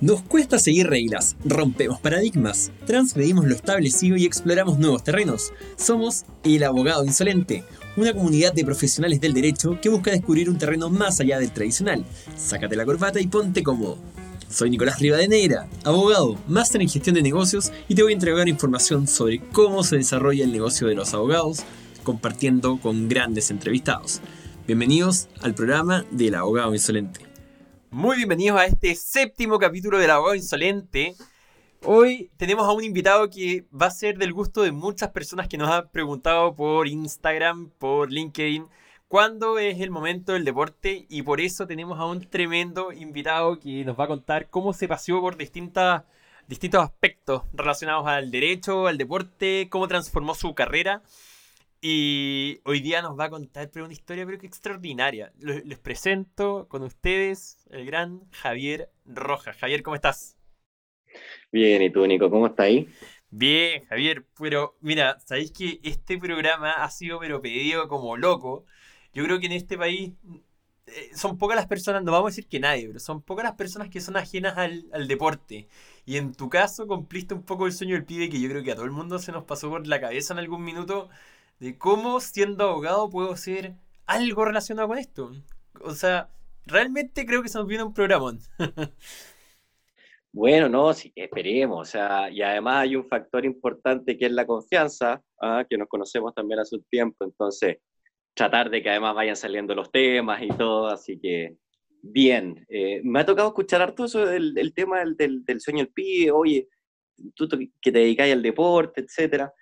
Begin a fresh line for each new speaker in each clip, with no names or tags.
Nos cuesta seguir reglas, rompemos paradigmas, transgredimos lo establecido y exploramos nuevos terrenos. Somos El Abogado Insolente, una comunidad de profesionales del derecho que busca descubrir un terreno más allá del tradicional. Sácate la corbata y ponte cómodo. Soy Nicolás Rivadeneira, abogado, máster en gestión de negocios y te voy a entregar información sobre cómo se desarrolla el negocio de los abogados, compartiendo con grandes entrevistados. Bienvenidos al programa del Abogado Insolente. Muy bienvenidos a este séptimo capítulo del Abogado Insolente. Hoy tenemos a un invitado que va a ser del gusto de muchas personas que nos han preguntado por Instagram, por LinkedIn, cuándo es el momento del deporte y por eso tenemos a un tremendo invitado que nos va a contar cómo se paseó por distintas, distintos aspectos relacionados al derecho, al deporte, cómo transformó su carrera. Y hoy día nos va a contar pero una historia pero que extraordinaria. Les presento con ustedes el gran Javier Rojas. Javier, ¿cómo estás?
Bien, ¿y tú, Nico? ¿Cómo estás ahí?
Bien, Javier, pero mira, sabéis que este programa ha sido pero pedido como loco. Yo creo que en este país eh, son pocas las personas, no vamos a decir que nadie, pero son pocas las personas que son ajenas al, al deporte. Y en tu caso cumpliste un poco el sueño del pibe que yo creo que a todo el mundo se nos pasó por la cabeza en algún minuto de cómo siendo abogado puedo hacer algo relacionado con esto. O sea, realmente creo que se nos viene un programa.
bueno, no, sí, esperemos. O sea, y además hay un factor importante que es la confianza, ¿ah? que nos conocemos también hace un tiempo. Entonces, tratar de que además vayan saliendo los temas y todo. Así que, bien. Eh, me ha tocado escuchar harto eso del, tema del, del, sueño del pibe, oye, tú que te dedicas al deporte, etcétera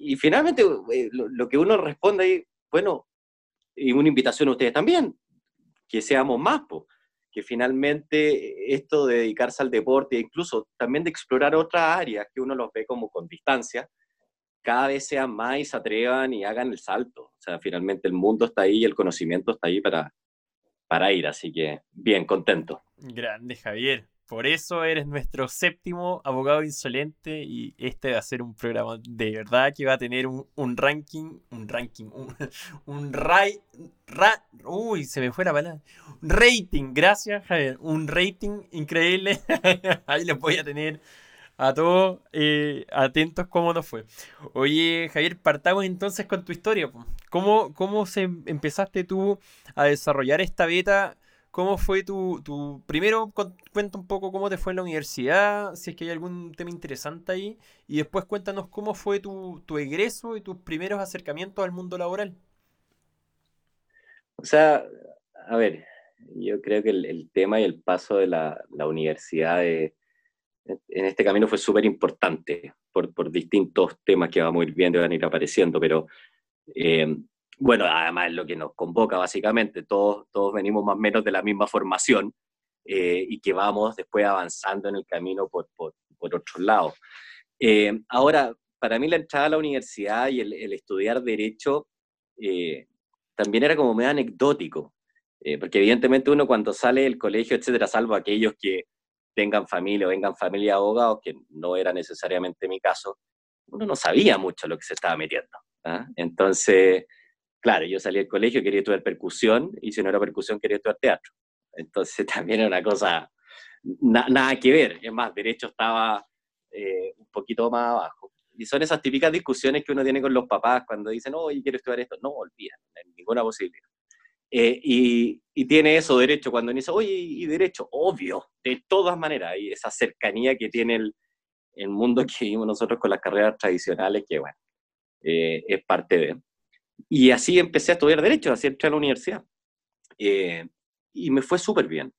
y finalmente eh, lo, que uno responde ahí, bueno, y una invitación a ustedes también, que seamos más, que finalmente esto de dedicarse al deporte, incluso también de explorar otras áreas que uno los ve como con distancia, cada vez sean más y se atrevan y hagan el salto. O sea, finalmente el mundo está ahí y el conocimiento está ahí para, para ir, así que bien, contento.
Grande, Javier. Por eso eres nuestro séptimo abogado insolente y este va a ser un programa de verdad que va a tener un, ranking, un ranking, un, un uy, se me fue la palabra, rating, gracias Javier, un rating increíble, ahí les voy a tener a todos eh, atentos cómo nos fue. Oye Javier, partamos entonces con tu historia, ¿cómo, cómo se empezaste tú a desarrollar esta beta? ¿Cómo fue tu, tu, Primero cuenta un poco cómo te fue en la universidad, si es que hay algún tema interesante ahí, y después cuéntanos cómo fue tu, tu egreso y tus primeros acercamientos al mundo laboral.
O sea, a ver, yo creo que el, tema y el paso de la, la universidad en este camino fue súper importante por, por, distintos temas que vamos a ir viendo y van a ir apareciendo, pero eh, bueno, además es lo que nos convoca básicamente, todos, todos venimos más o menos de la misma formación eh, y que vamos después avanzando en el camino por, por, por otros lados. Eh, ahora, para mí la entrada a la universidad y el, estudiar derecho eh, también era como medio anecdótico, porque evidentemente uno cuando sale del colegio, etcétera, salvo aquellos que tengan familia o vengan familia abogados, que no era necesariamente mi caso, uno no sabía mucho lo que se estaba metiendo. ¿ah? Entonces, claro, yo salí del colegio, quería estudiar percusión, y si no era percusión, quería estudiar teatro. Entonces también era una cosa, nada que ver. Es más, derecho estaba eh, un poquito más abajo. Y son esas típicas discusiones que uno tiene con los papás cuando dicen, oye, quiero estudiar esto. No, hay ninguna posibilidad. Eh, y, y, tiene eso derecho cuando dice, oye, y derecho, obvio, de todas maneras, y esa cercanía que tiene el, el mundo que vivimos nosotros con las carreras tradicionales, que bueno, eh, es parte de. Y así empecé a estudiar Derecho, así entré a la universidad. Eh, y me fue súper bien.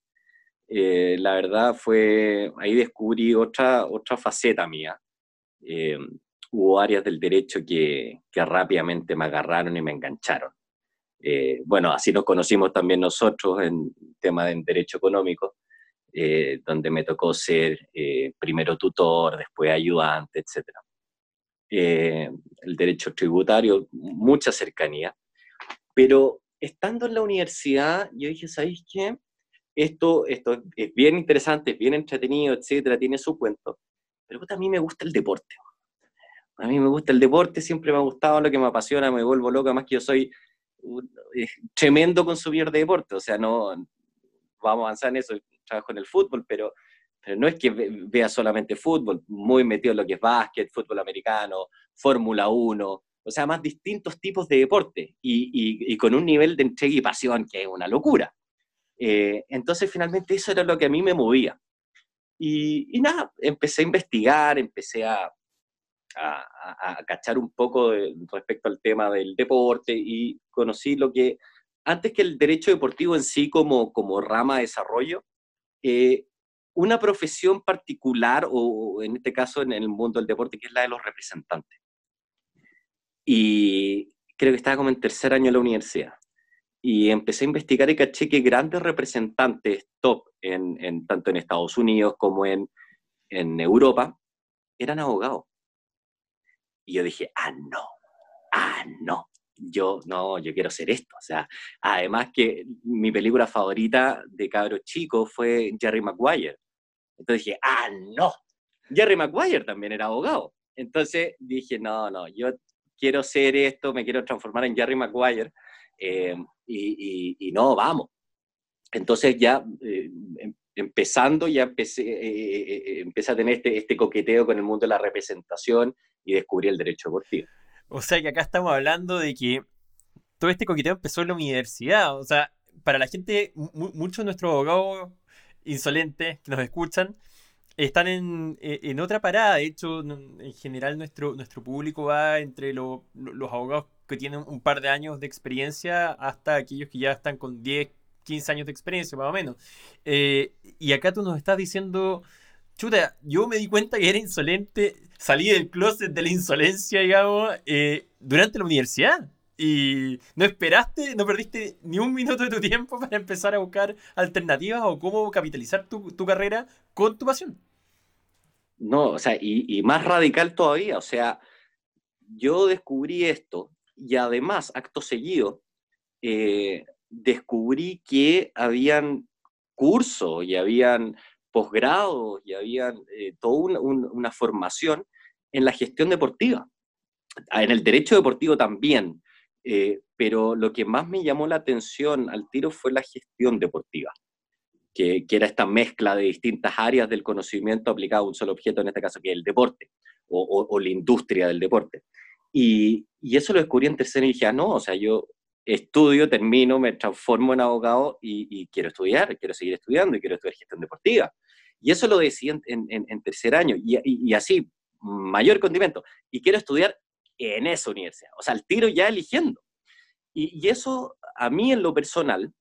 Eh, la verdad fue, ahí descubrí otra, otra faceta mía. Eh, hubo áreas del derecho que, que, rápidamente me agarraron y me engancharon. bueno, así nos conocimos también nosotros en tema de derecho económico, donde me tocó ser primero tutor, después ayudante, etcétera. Eh, el derecho tributario, mucha cercanía. Pero estando en la universidad, yo dije, ¿sabéis qué? Esto, esto es bien interesante, es bien entretenido, etcétera, tiene su cuento. Pero a mí me gusta el deporte. A mí me gusta el deporte, siempre me ha gustado lo que me apasiona, me vuelvo loca, más que yo soy un, tremendo consumidor de deporte. O sea, no vamos a avanzar en eso, trabajo en el fútbol, pero pero no es que vea solamente fútbol, muy metido en lo que es básquet, fútbol americano, Fórmula 1, o sea, más distintos tipos de deporte y, con un nivel de entrega y pasión que es una locura. Eh, entonces, finalmente, eso era lo que a mí me movía. Y, nada, empecé a investigar, empecé a, a, cachar un poco respecto al tema del deporte y conocí lo que, antes que el derecho deportivo en sí como, como rama de desarrollo, eh, una profesión particular, o en este caso en el mundo del deporte, que es la de los representantes. Y creo que estaba como en tercer año de la universidad. Y empecé a investigar y caché que grandes representantes top, en, tanto en Estados Unidos como en, en Europa, eran abogados. Y yo dije, ah, no, ah, no, yo no, yo quiero ser esto. O sea, además que mi película favorita de cabro chico fue Jerry Maguire. Entonces dije, ah, no, Jerry Maguire también era abogado. Entonces dije, no, no, yo quiero ser esto, me quiero transformar en Jerry Maguire. Eh, y, no, vamos. Entonces ya eh, em, empezando, ya empecé, eh, empecé a tener este, este coqueteo con el mundo de la representación y descubrí el derecho deportivo.
O sea que acá estamos hablando de que todo este coqueteo empezó en la universidad. O sea, para la gente, muchos de nuestros abogados insolentes que nos escuchan están en, e, otra parada. De hecho, en general nuestro, nuestro público va entre los abogados que tienen un par de años de experiencia hasta aquellos que ya están con 10, 15 años de experiencia, más o menos. Eh, y acá tú nos estás diciendo chuta, yo me di cuenta que era insolente, salí del closet de la insolencia, digamos, eh, durante la universidad. Y no esperaste, no perdiste ni un minuto de tu tiempo para empezar a buscar alternativas o cómo capitalizar tu, carrera con tu pasión.
No, o sea, y, más radical todavía, o sea, yo descubrí esto y además, acto seguido, eh, descubrí que habían cursos y habían posgrados y había eh, toda una formación en la gestión deportiva, en el derecho deportivo también, eh, pero lo que más me llamó la atención al tiro fue la gestión deportiva, que, era esta mezcla de distintas áreas del conocimiento aplicado a un solo objeto, en este caso que es el deporte o, la industria del deporte. Y, eso lo descubrí en tercera y dije, ah, no, o sea, yo estudio, termino, me transformo en abogado y, quiero estudiar, quiero seguir estudiando y quiero estudiar gestión deportiva. Y eso lo decía en, tercer año y, así, mayor condimento. Y quiero estudiar en esa universidad, o sea, el tiro ya eligiendo. Y, eso a mí en lo personal,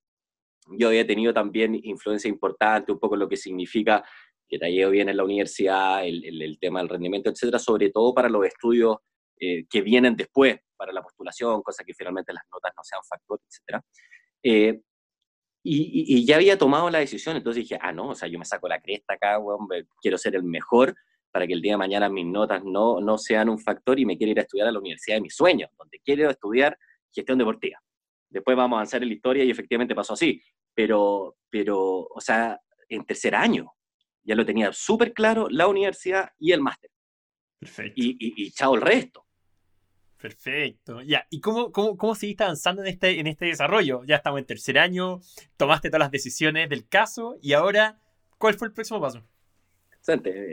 yo había tenido también influencia importante, un poco lo que significa que te llevo bien en la universidad, el, tema del rendimiento, etcétera, sobre todo para los estudios eh, que vienen después, para la postulación, cosa que finalmente las notas no sean factor, etc. Eh, y, ya había tomado la decisión, entonces dije, ah, no, o sea, yo me saco la cresta acá, quiero ser el mejor para que el día de mañana mis notas no, no sean un factor y me quiero ir a estudiar a la universidad de mis sueños, donde quiero estudiar gestión deportiva. Después vamos a avanzar en la historia y efectivamente pasó así, pero, pero o sea, en tercer año ya lo tenía súper claro la universidad y el máster. Perfecto. Y, y, y chao el resto.
Perfecto. Ya, ¿y cómo, cómo, cómo seguiste avanzando en este, en este desarrollo? Ya estamos en tercer año, tomaste todas las decisiones del caso y ahora, ¿cuál fue el próximo paso?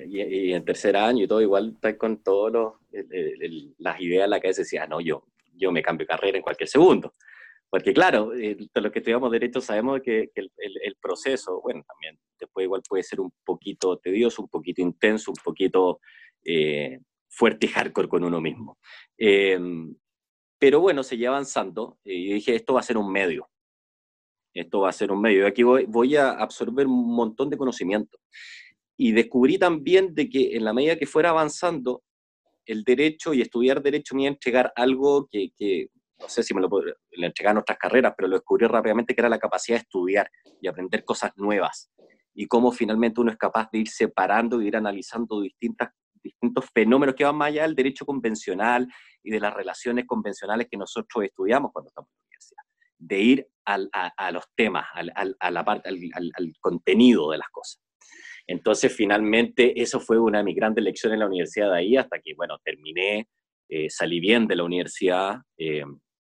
Y, en tercer año y todo, igual estás con todas las ideas en la cabeza decía, ah, no, yo, yo me cambio carrera en cualquier segundo. Porque claro, eh, los que estudiamos Derecho sabemos que, el, el, proceso, bueno, también después igual puede ser un poquito tedioso, un poquito intenso, un poquito eh, fuerte y hardcore con uno mismo. Em, pero bueno, seguía avanzando y dije, esto va a ser un medio. Esto va a ser un medio. Y aquí voy, voy a absorber un montón de conocimiento. Y descubrí también de que en la medida que fuera avanzando, el derecho y estudiar derecho me iba a entregar algo que, que no sé si me lo le entregaron otras carreras, pero lo descubrí rápidamente que era la capacidad de estudiar y aprender cosas nuevas. Y cómo finalmente uno es capaz de ir separando y ir analizando distintas distintos fenómenos que van más allá del derecho convencional y de las relaciones convencionales que nosotros estudiamos cuando estamos en la universidad, de ir a, los temas, al, a la parte, al, contenido de las cosas. Entonces, finalmente, eso fue una de mis grandes lecciones en la universidad de ahí, hasta que, bueno, terminé, eh, salí bien de la universidad eh,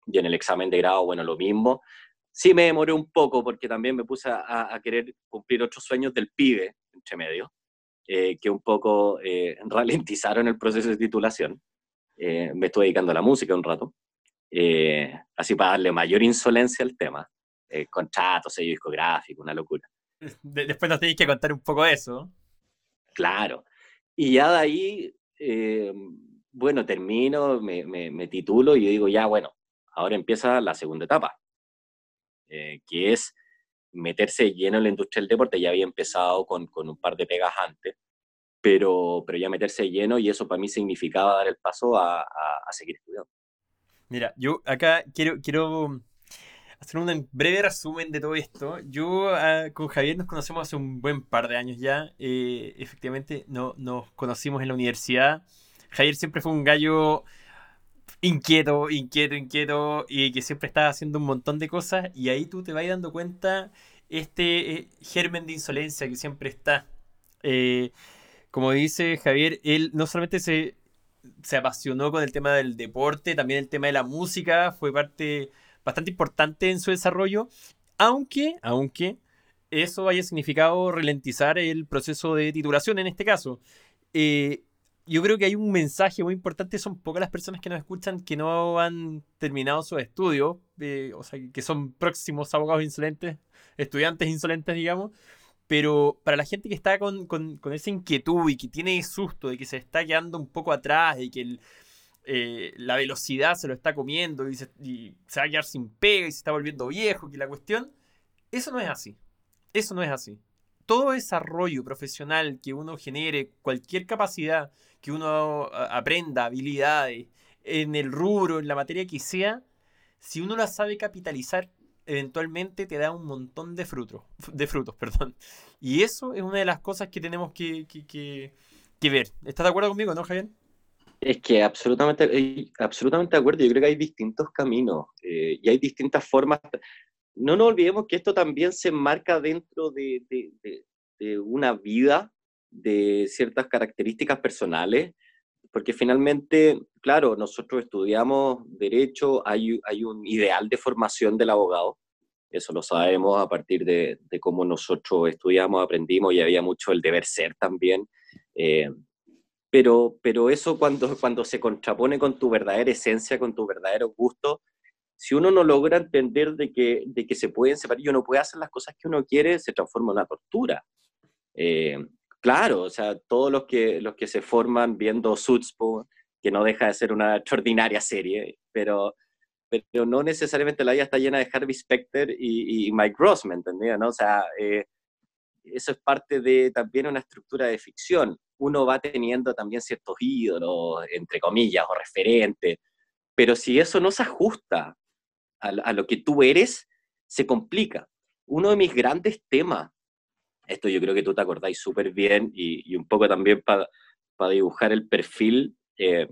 y en el examen de grado, bueno, lo mismo. Sí me demoré un poco porque también me puse a, a querer cumplir otros sueños del pibe, entre medio, eh, que un poco eh, ralentizaron el proceso de titulación. me estuve dedicando a la música un rato, así para darle mayor insolencia al tema. contrato, sello discográfico, una locura.
después nos tenéis que contar un poco eso.
Claro. Y ya de ahí, bueno, termino, me, me, me titulo y digo, ya, bueno, ahora empieza la segunda etapa, que es meterse lleno en la industria del deporte. Ya había empezado con, con un par de pegas antes, pero, pero ya meterse lleno y eso para mí significaba dar el paso a, a, seguir estudiando.
Mira, yo acá quiero, quiero hacer un breve resumen de todo esto. Yo ah, con Javier nos conocemos hace un buen par de años ya. Eh, efectivamente, no, nos conocimos en la universidad. Javier siempre fue un gallo inquieto, inquieto, inquieto, y que siempre estaba haciendo un montón de cosas, y ahí tú te vas dando cuenta este eh, germen de insolencia que siempre está. Eh, como dice Javier, él no solamente se, se apasionó con el tema del deporte, también el tema de la música fue parte bastante importante en su desarrollo, aunque, aunque eso haya significado ralentizar el proceso de titulación en este caso. Eh, yo creo que hay un mensaje muy importante, son pocas las personas que nos escuchan que no han terminado sus estudios, o sea, que son próximos abogados insolentes, estudiantes insolentes, digamos, pero para la gente que está con, esa inquietud y que tiene susto de que se está quedando un poco atrás y que eh, la velocidad se lo está comiendo y se, y se va a quedar sin pega y se está volviendo viejo, que la cuestión, eso no es así, eso no es así. Todo desarrollo profesional que uno genere, cualquier capacidad que uno aprenda, habilidades, en el rubro, en la materia que sea, si uno la sabe capitalizar, eventualmente te da un montón de frutos, de frutos, perdón. Y eso es una de las cosas que tenemos que, ver. ¿Estás de acuerdo conmigo, no, Javier?
Es que absolutamente, eh, absolutamente de acuerdo. Yo creo que hay distintos caminos eh, y hay distintas formas no nos olvidemos que esto también se enmarca dentro de, una vida de ciertas características personales, porque finalmente, claro, nosotros estudiamos derecho, hay, hay un ideal de formación del abogado, eso lo sabemos a partir de, cómo nosotros estudiamos, aprendimos y había mucho el deber ser también. Eh, pero, pero eso cuando, cuando se contrapone con tu verdadera esencia, con tu verdadero gusto, si uno no logra entender de que, de que se pueden separar y uno puede hacer las cosas que uno quiere, se transforma en una tortura. Eh, claro, o sea, todos los que, los que se forman viendo Suits, que no deja de ser una extraordinaria serie, pero, pero no necesariamente la vida está llena de Harvey Specter y, Mike Ross, ¿me entendía? ¿no? O sea, eh, eso es parte de también una estructura de ficción. Uno va teniendo también ciertos ídolos, entre comillas, o referentes, pero si eso no se ajusta a, lo que tú eres, se complica. Uno de mis grandes temas, esto yo creo que tú te acordáis súper bien y, un poco también para dibujar el perfil, eh,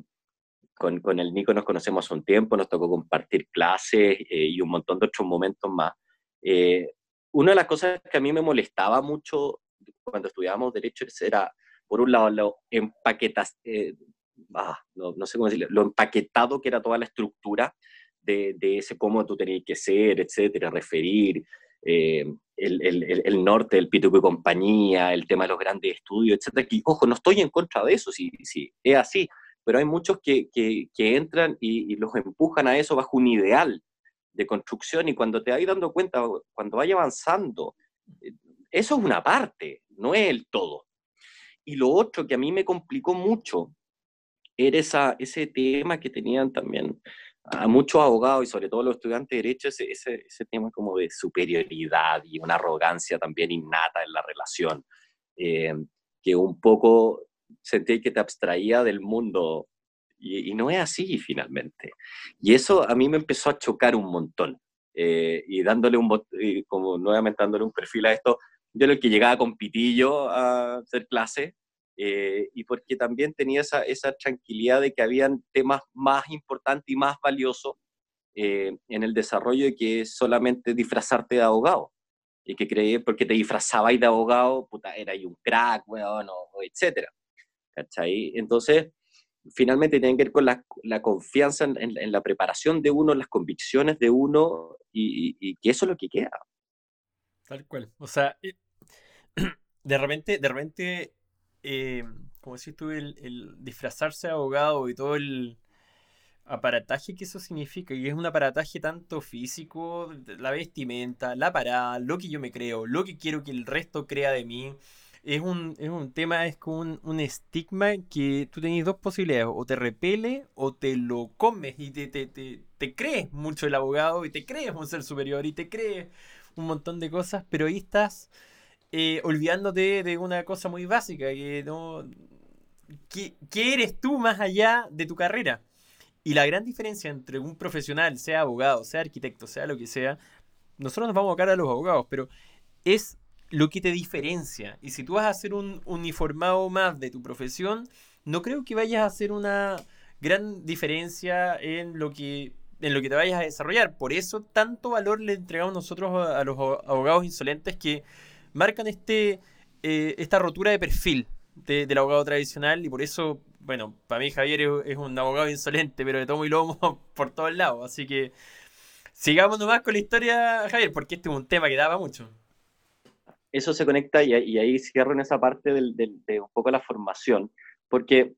con, con, el Nico nos conocemos hace un tiempo, nos tocó compartir clases eh, y un montón de otros momentos más. Eh, una de las cosas que a mí me molestaba mucho cuando estudiábamos Derecho era, por un lado, lo empaquetas, ah, no, no, sé cómo decirlo, lo empaquetado que era toda la estructura de, ese cómo tú tenías que ser, etcétera, referir, eh, el, el, el, norte del P2P compañía, el tema de los grandes estudios, etcétera. Ojo, no estoy en contra de eso, si, si es así, pero hay muchos que, que, que entran y, los empujan a eso bajo un ideal de construcción y cuando te vas dando cuenta, cuando vaya avanzando, eh, eso es una parte, no es el todo. Y lo otro que a mí me complicó mucho era esa, ese tema que tenían también a muchos abogados y sobre todo los estudiantes de derecho ese, ese, tema como de superioridad y una arrogancia también innata en la relación, eh, que un poco sentí que te abstraía del mundo y, no es así finalmente. Y eso a mí me empezó a chocar un montón. Eh, y dándole un, como nuevamente dándole un perfil a esto, yo el que llegaba con pitillo a hacer clase, eh, y porque también tenía esa, esa, tranquilidad de que habían temas más importantes y más valiosos eh, en el desarrollo de que solamente disfrazarte de abogado. Y que creí, porque te disfrazabais de abogado, puta, era un crack, weón, o, etcétera. ¿Cachai? Entonces, finalmente tiene que ver con la, la confianza en, en, la preparación de uno, las convicciones de uno, y, y, que eso es lo que queda.
Tal cual. O sea, de repente, de repente eh, como decís tú, el, disfrazarse de abogado y todo el aparataje que eso significa, y es un aparataje tanto físico, la vestimenta, la parada, lo que yo me creo, lo que quiero que el resto crea de mí. Es un, es un tema, es como un, estigma que tú tenés dos posibilidades, o te repele o te lo comes y te, te, te, te crees mucho el abogado y te crees un ser superior y te crees un montón de cosas, pero ahí estás eh, olvidándote de una cosa muy básica, que no... ¿Qué, eres tú más allá de tu carrera? Y la gran diferencia entre un profesional, sea abogado, sea arquitecto, sea lo que sea, nosotros nos vamos a cara a los abogados, pero es lo que te diferencia. Y si tú vas a ser un uniformado más de tu profesión, no creo que vayas a hacer una gran diferencia en lo que en lo que te vayas a desarrollar. Por eso tanto valor le entregamos nosotros a, los abogados insolentes que marcan este, eh, esta rotura de perfil del abogado tradicional y por eso, bueno, para mí Javier es, un abogado insolente, pero de tomo y lomo por todos lados. Así que sigamos nomás con la historia, Javier, porque este es un tema que daba mucho.
Eso se conecta y, ahí cierro en esa parte de un poco la formación, porque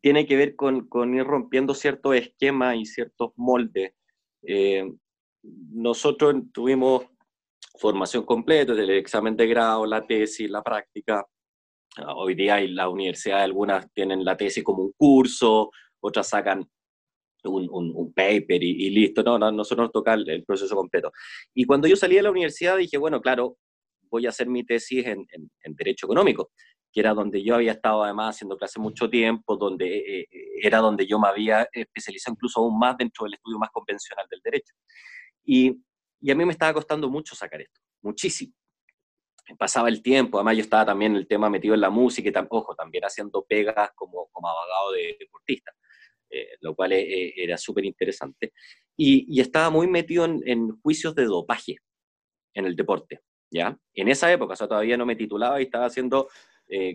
tiene que ver con, ir rompiendo ciertos esquemas y ciertos moldes. Eh, nosotros tuvimos formación completa, desde el examen de grado, la tesis, la práctica. Ah, hoy día hay la universidad, algunas tienen la tesis como un curso, otras sacan un, un, paper y, listo. No, no, nosotros nos toca el, proceso completo. Y cuando yo salí de la universidad dije, bueno, claro, voy a hacer mi tesis en, en, Derecho Económico, que era donde yo había estado además haciendo clase mucho tiempo, donde eh, eh, era donde yo me había especializado incluso aún más dentro del estudio más convencional del derecho. Y y a mí me estaba costando mucho sacar esto, muchísimo. Pasaba el tiempo, además yo estaba también en el tema metido en la música y, también haciendo pegas como, como abogado de deportista, eh, lo cual eh, eh, era súper interesante. Y, estaba muy metido en, juicios de dopaje en el deporte, ¿ya? En esa época, o sea, todavía no me titulaba y estaba haciendo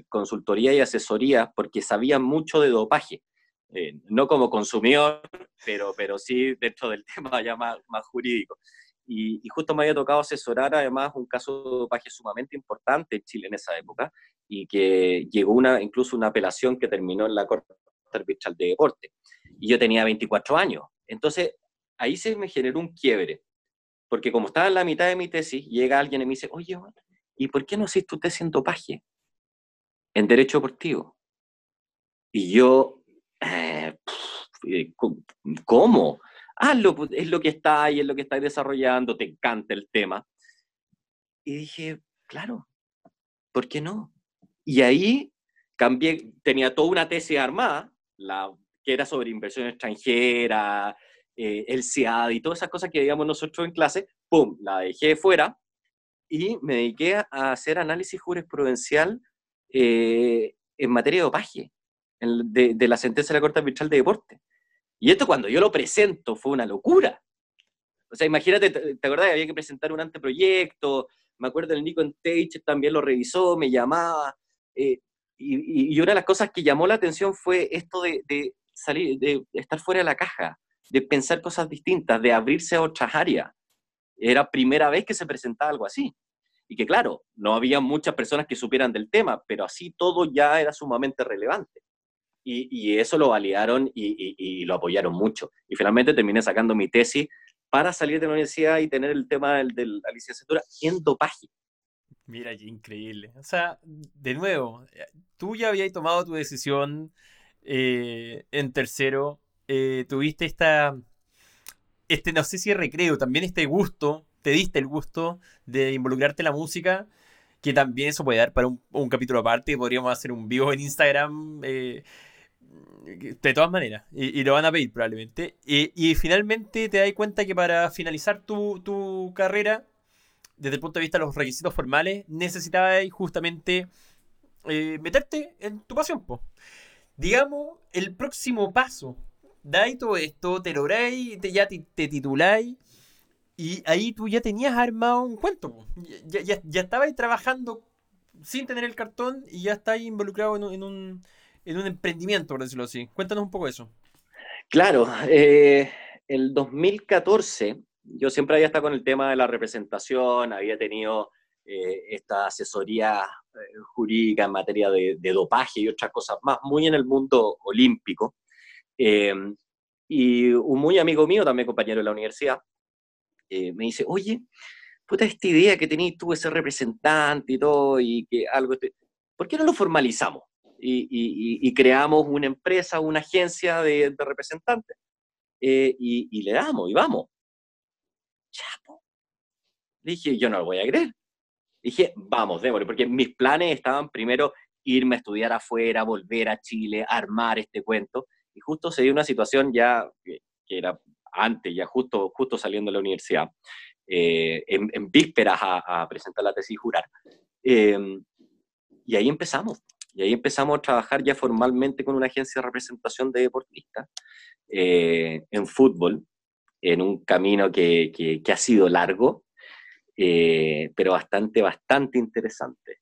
consultoría y asesoría porque sabía mucho de dopaje. no como consumidor, pero, pero sí dentro del tema ya más, más jurídico. Y, justo me había tocado asesorar además un caso de dopaje sumamente importante en Chile en esa época y que llegó una, incluso una apelación que terminó en la Corte Arbitral de Deporte. Y yo tenía 24 años. Entonces, ahí se me generó un quiebre, porque como estaba en la mitad de mi tesis, llega alguien y me dice, oye, ¿y por qué no haces tu tesis en dopaje? En derecho deportivo. Y yo, eh, eh, ¿cómo? Hazlo, pues, es lo que está ahí, es lo que estás desarrollando, te encanta el tema. Y dije, claro, ¿por qué no? Y ahí cambié, tenía toda una tesis armada, la, que era sobre inversión extranjera, eh, el CIAD y todas esas cosas que veíamos nosotros en clase, ¡pum!, la dejé fuera y me dediqué a hacer análisis jurisprudencial eh, en materia de dopaje, de, de, la sentencia de la Corte Arbitral de Deporte. Y esto cuando yo lo presento fue una locura. O sea, imagínate, ¿te, acordás? Había que presentar un anteproyecto, me acuerdo el Nico Tage también lo revisó, me llamaba. Eh, y, una de las cosas que llamó la atención fue esto de, salir, de estar fuera de la caja, de pensar cosas distintas, de abrirse a otras áreas. Era primera vez que se presentaba algo así. Y que claro, no había muchas personas que supieran del tema, pero así todo ya era sumamente relevante y, eso lo validaron y, lo apoyaron mucho. Y finalmente terminé sacando mi tesis para salir de la universidad y tener el tema de la licenciatura en dopaje.
Mira, qué increíble. O sea, de nuevo, eh, tú ya habías tomado tu decisión eh, en tercero, eh, tuviste esta, este, no sé si recreo, también este gusto, te diste el gusto de involucrarte en la música, que también eso puede dar para un, capítulo aparte, podríamos hacer un vivo en Instagram de todas maneras, y, lo van a pedir probablemente. Y, finalmente te das cuenta que para finalizar tu, carrera, desde el punto de vista de los requisitos formales, necesitabas justamente eh, meterte en tu pasión. Digamos, el próximo paso, dais todo esto, te lográis, te, ya te, tituláis, y ahí tú ya tenías armado un cuento. Ya, ya, ya estabas trabajando sin tener el cartón y ya estáis involucrado en un en un emprendimiento, por decirlo así. Cuéntanos un poco eso.
Claro, eh, el 2014 yo siempre había estado con el tema de la representación, había tenido esta asesoría jurídica en materia de, dopaje y otras cosas más, muy en el mundo olímpico. y un muy amigo mío, también compañero de la universidad, me dice, oye, puta, esta idea que tenías tú, ese representante y todo, y que algo, ¿por qué no lo formalizamos? Y, creamos una empresa, una agencia de, representantes, eh, y, le damos, y vamos. Chapo. Dije, yo no lo voy a creer. Dije, vamos, démosle, porque mis planes estaban primero irme a estudiar afuera, volver a Chile, armar este cuento, y justo se dio una situación ya que, era antes, ya justo, justo saliendo de la universidad, eh, en, vísperas a, presentar la tesis y jurar. Em, y ahí empezamos. Y ahí empezamos a trabajar ya formalmente con una agencia de representación de deportistas eh, en fútbol, en un camino que, que, ha sido largo, eh, pero bastante, bastante interesante.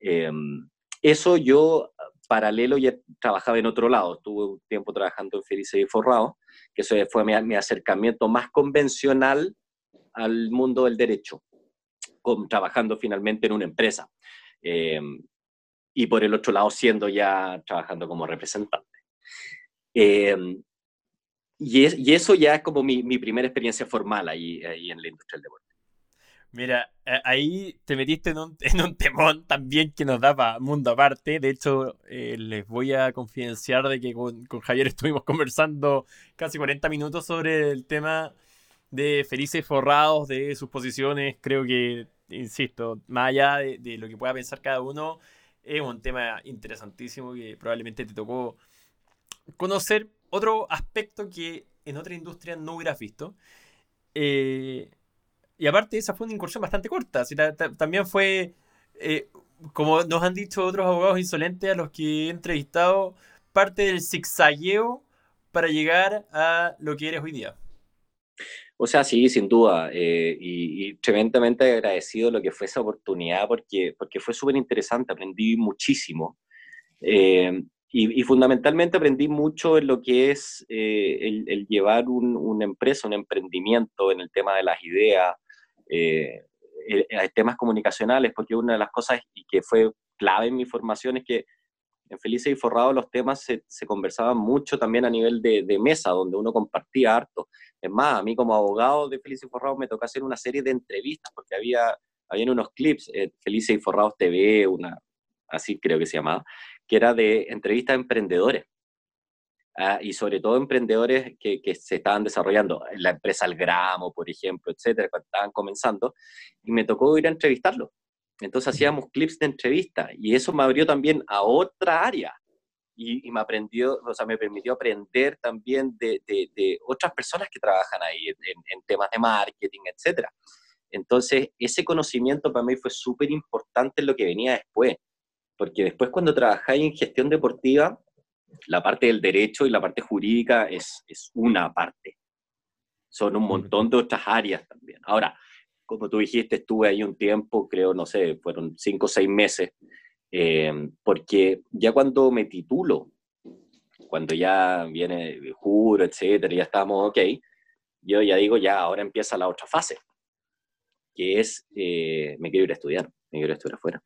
Em, eso yo, paralelo, ya trabajaba en otro lado. Estuve un tiempo trabajando en Felice y Forrado, que eso fue mi, mi acercamiento más convencional al mundo del derecho, con, trabajando finalmente en una empresa. Eh, y por el otro lado, siendo ya trabajando como representante. Eh, y, eso ya es como mi, mi primera experiencia formal ahí, ahí, en la industria del deporte.
Mira, ahí te metiste en un, en un temón también que nos daba mundo aparte. De hecho, eh, les voy a confidenciar de que con, con, Javier estuvimos conversando casi 40 minutos sobre el tema de felices forrados de sus posiciones. Creo que, insisto, más allá de, lo que pueda pensar cada uno, es un tema interesantísimo que probablemente te tocó conocer otro aspecto que en otra industria no hubieras visto. Eh, y aparte, esa fue una incursión bastante corta. también fue, eh, como nos han dicho otros abogados insolentes a los que he entrevistado, parte del zigzagueo para llegar a lo que eres hoy día.
O sea, sí, sin duda, eh, y, tremendamente agradecido lo que fue esa oportunidad porque, porque fue súper interesante, aprendí muchísimo. Eh, y, fundamentalmente aprendí mucho en lo que es eh, el, llevar una empresa, un emprendimiento en el tema de las ideas, temas comunicacionales, porque una de las cosas y que fue clave en mi formación es que en Felices y Forrado los temas se, conversaban mucho también a nivel de, mesa, donde uno compartía harto. Es más, a mí como abogado de Felices y Forrados me tocó hacer una serie de entrevistas, porque había, había unos clips, eh, Felices y Forrados TV, una, así creo que se llamaba, que era de entrevistas a emprendedores. Ah, y sobre todo emprendedores que, se estaban desarrollando, la empresa El Gramo, por ejemplo, etcétera, cuando estaban comenzando, y me tocó ir a entrevistarlos entonces hacíamos clips de entrevista y eso me abrió también a otra área y, me aprendió, o sea, me permitió aprender también de, de, otras personas que trabajan ahí en, temas de marketing, etc. Entonces, ese conocimiento para mí fue súper importante en lo que venía después, porque después cuando trabajáis en gestión deportiva, la parte del derecho y la parte jurídica es, es una parte. Son un montón de otras áreas también. Ahora, como tú dijiste, estuve ahí un tiempo, creo, no sé, fueron cinco o seis meses, eh, porque ya cuando me titulo, cuando ya viene juro, etcétera, ya estamos ok, yo ya digo, ya ahora empieza la otra fase, que es, eh, me quiero ir a estudiar, me quiero ir a estudiar afuera.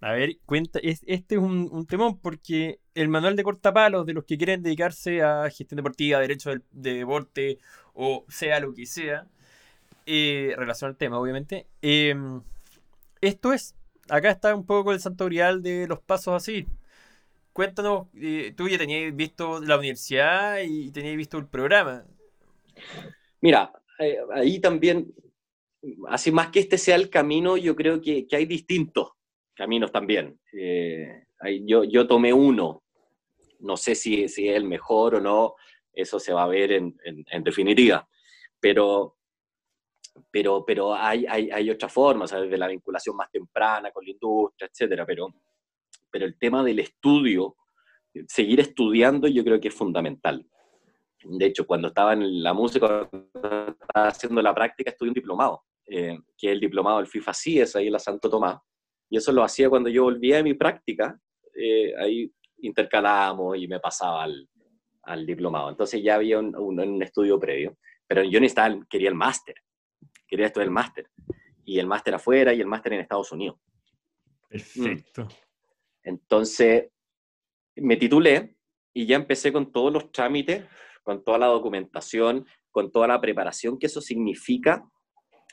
A ver, cuenta, este es un, un, temón porque el manual de cortapalos de los que quieren dedicarse a gestión deportiva, derecho de, de deporte o sea lo que sea, eh, relación al tema, obviamente. Em, esto es, acá está un poco el santo grial de los pasos así. Cuéntanos, eh, tú ya tenías visto la universidad y tenías visto el programa.
Mira, eh, ahí también, así más que este sea el camino, yo creo que, hay distintos caminos también. yo, yo tomé uno, no sé si, si, es el mejor o no, eso se va a ver en, en definitiva, pero pero, pero hay, hay, hay otras formas, de la vinculación más temprana con la industria, etcétera, pero, pero el tema del estudio, seguir estudiando yo creo que es fundamental. De hecho, cuando estaba en la música, estaba haciendo la práctica, estudié un diplomado, eh, que es el diplomado del FIFA CIES, ahí en la Santo Tomás, y eso lo hacía cuando yo volvía de mi práctica, eh, ahí intercalábamos y me pasaba al, al diplomado. Entonces ya había un, un, un, estudio previo, pero yo necesitaba, quería el máster quería estudiar el máster. y el máster afuera y el máster en Estados Unidos.
Perfecto. Mm.
Entonces, me titulé y ya empecé con todos los trámites, con toda la documentación, con toda la preparación que eso significa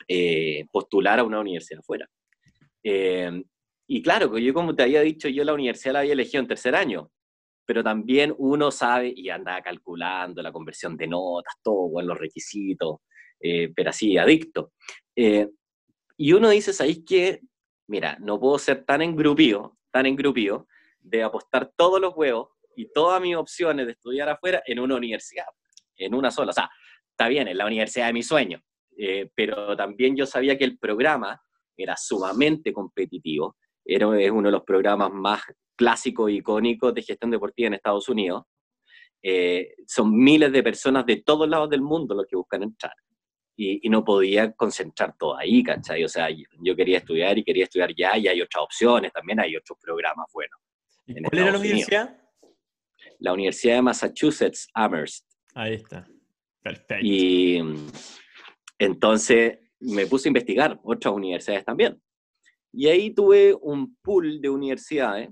eh, postular a una universidad afuera. Eh, y claro, yo como te había dicho, yo la universidad la había elegido en tercer año, pero también uno sabe y anda calculando la conversión de notas, todo, en los requisitos, eh, pero así, adicto. y uno dice, ¿sabéis qué? Mira, no puedo ser tan engrupido, tan engrupido, de apostar todos los huevos y todas mis opciones de estudiar afuera en una universidad, en una sola. O sea, está bien, en la universidad de mi sueño, eh, pero también yo sabía que el programa era sumamente competitivo, era, es uno de los programas más clásicos e icónicos de gestión deportiva en Estados Unidos. Eh, son miles de personas de todos lados del mundo los que buscan entrar. Y, no podía concentrar todo ahí, ¿cachai? O sea, yo quería estudiar y quería estudiar ya, y hay otras opciones, también hay otros programas buenos.
¿Y cuál era la universidad?
La Universidad de Massachusetts, Amherst.
Ahí está. Perfecto.
Y entonces me puse a investigar otras universidades también. Y ahí tuve un pool de universidades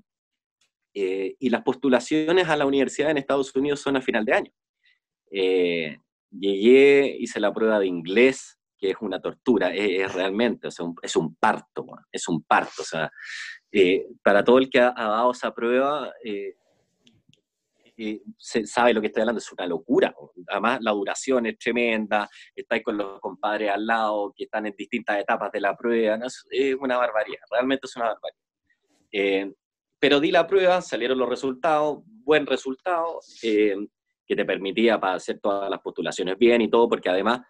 eh, y las postulaciones a la universidad en Estados Unidos son a final de año. Eh, llegué, hice la prueba de inglés, que es una tortura, es, realmente, o sea, es un parto, es un parto. O sea, eh, para todo el que ha, dado esa prueba, se sabe lo que estoy hablando, es una locura. Además, la duración es tremenda, estáis con los compadres al lado que están en distintas etapas de la prueba, es, una barbaridad, realmente es una barbaridad. Eh, pero di la prueba, salieron los resultados, buen resultado, eh, que te permitía para hacer todas las postulaciones bien y todo, porque además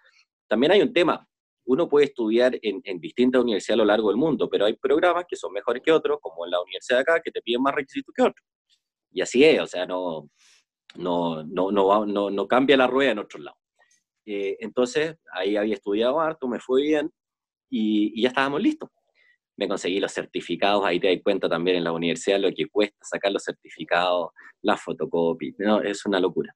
también hay un tema, uno puede estudiar en, distintas universidades a lo largo del mundo, pero hay programas que son mejores que otros, como en la universidad de acá, que te piden más requisitos que otros. Y así es, o sea, no, no, no, no, no, cambia la rueda en otros lados. Eh, entonces, ahí había estudiado harto, me fue bien y, ya estábamos listos. Me conseguí los certificados, ahí te das cuenta también en la universidad lo que cuesta sacar los certificados, las fotocopias, no, es una locura.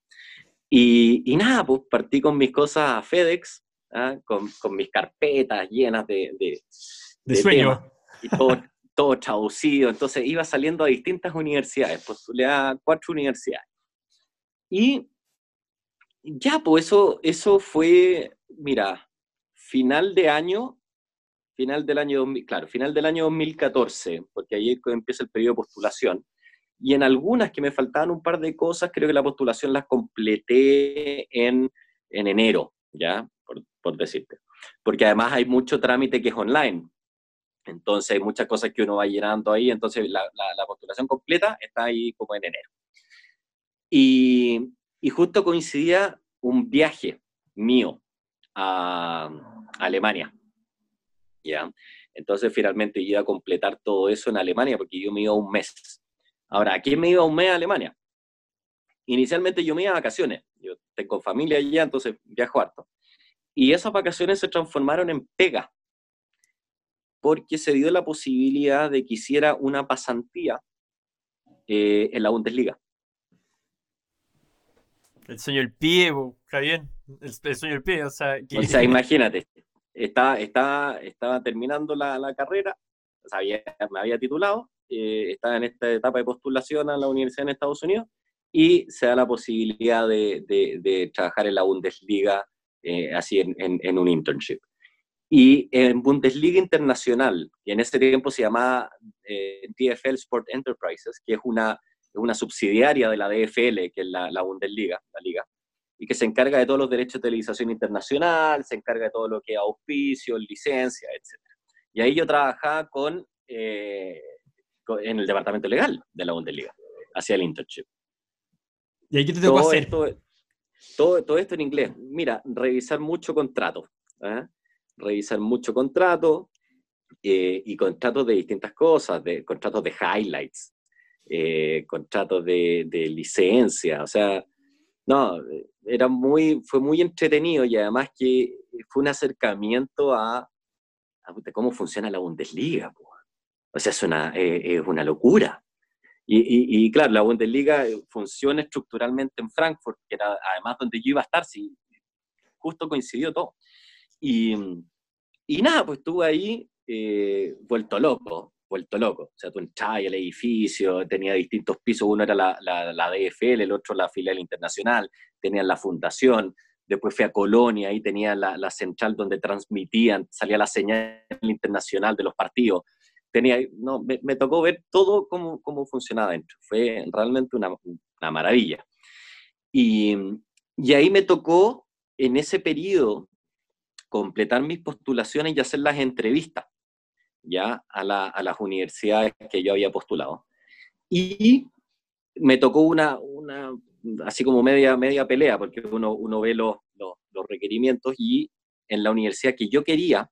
Y, y, nada, pues partí con mis cosas a FedEx, ¿ah? con, con, mis carpetas llenas de...
De, de, sueño.
y todo, todo traducido, entonces iba saliendo a distintas universidades, postulé a cuatro universidades. Y ya, pues eso, eso fue, mira, final de año, final del año, claro, final del año 2014, porque ahí empieza el periodo de postulación, y en algunas que me faltaban un par de cosas, creo que la postulación las completé en, en enero, ¿ya? Por, por decirte. Porque además hay mucho trámite que es online, entonces hay muchas cosas que uno va llenando ahí, entonces la, la, postulación completa está ahí como en enero. Y, y, justo coincidía un viaje mío a, Alemania. ¿Ya? Entonces finalmente iba a completar todo eso en Alemania porque yo me iba un mes. Ahora, ¿a quién me iba un mes a Alemania? Inicialmente yo me iba a vacaciones. Yo tengo familia allá, entonces viajo harto. Y esas vacaciones se transformaron en pega porque se dio la posibilidad de que hiciera una pasantía eh, en la Bundesliga.
El sueño del pie, está bien. El, sueño del pie, o sea.
O sea, imagínate, estaba, estaba, terminando la, carrera, o sea, me había titulado, eh, estaba en esta etapa de postulación a la universidad en Estados Unidos y se da la posibilidad de, trabajar en la Bundesliga eh, así en, un internship. Y en Bundesliga Internacional, que en ese tiempo se llamaba eh, DFL Sport Enterprises, que es una, una subsidiaria de la DFL, que es la, la, Bundesliga, la liga, y que se encarga de todos los derechos de televisación internacional, se encarga de todo lo que es auspicio, licencia, etc. Y ahí yo trabajaba con, eh, en el departamento legal de la Bundesliga, hacía el internship.
¿Y ahí qué te tocó hacer?
Esto, todo, todo esto en inglés. Mira, revisar mucho contrato. ¿eh? revisar mucho contrato eh, y contratos de distintas cosas, de contratos de highlights, contratos de, de, licencia, o sea, no, era muy, fue muy entretenido y además que fue un acercamiento a, cómo funciona la Bundesliga. O sea, es una, eh, es una locura. Y, y, claro, la Bundesliga funciona estructuralmente en Frankfurt, que era además donde yo iba a estar, si justo coincidió todo. Y, y nada, pues estuve ahí eh, vuelto loco, vuelto loco. O sea, tú entrabas al edificio, tenía distintos pisos, uno era la, la, DFL, el otro la filial internacional, tenían la fundación, después fui a Colonia, ahí tenía la, la central donde transmitían, salía la señal internacional de los partidos. Tenía, no, me, me tocó ver todo cómo, cómo funcionaba dentro. Fue realmente una, una maravilla. Y, y ahí me tocó, en ese periodo, completar mis postulaciones y hacer las entrevistas ya a, la, a, las universidades que yo había postulado. Y me tocó una, así como media, media pelea, porque uno, uno ve los, los, los requerimientos y en la universidad que yo quería,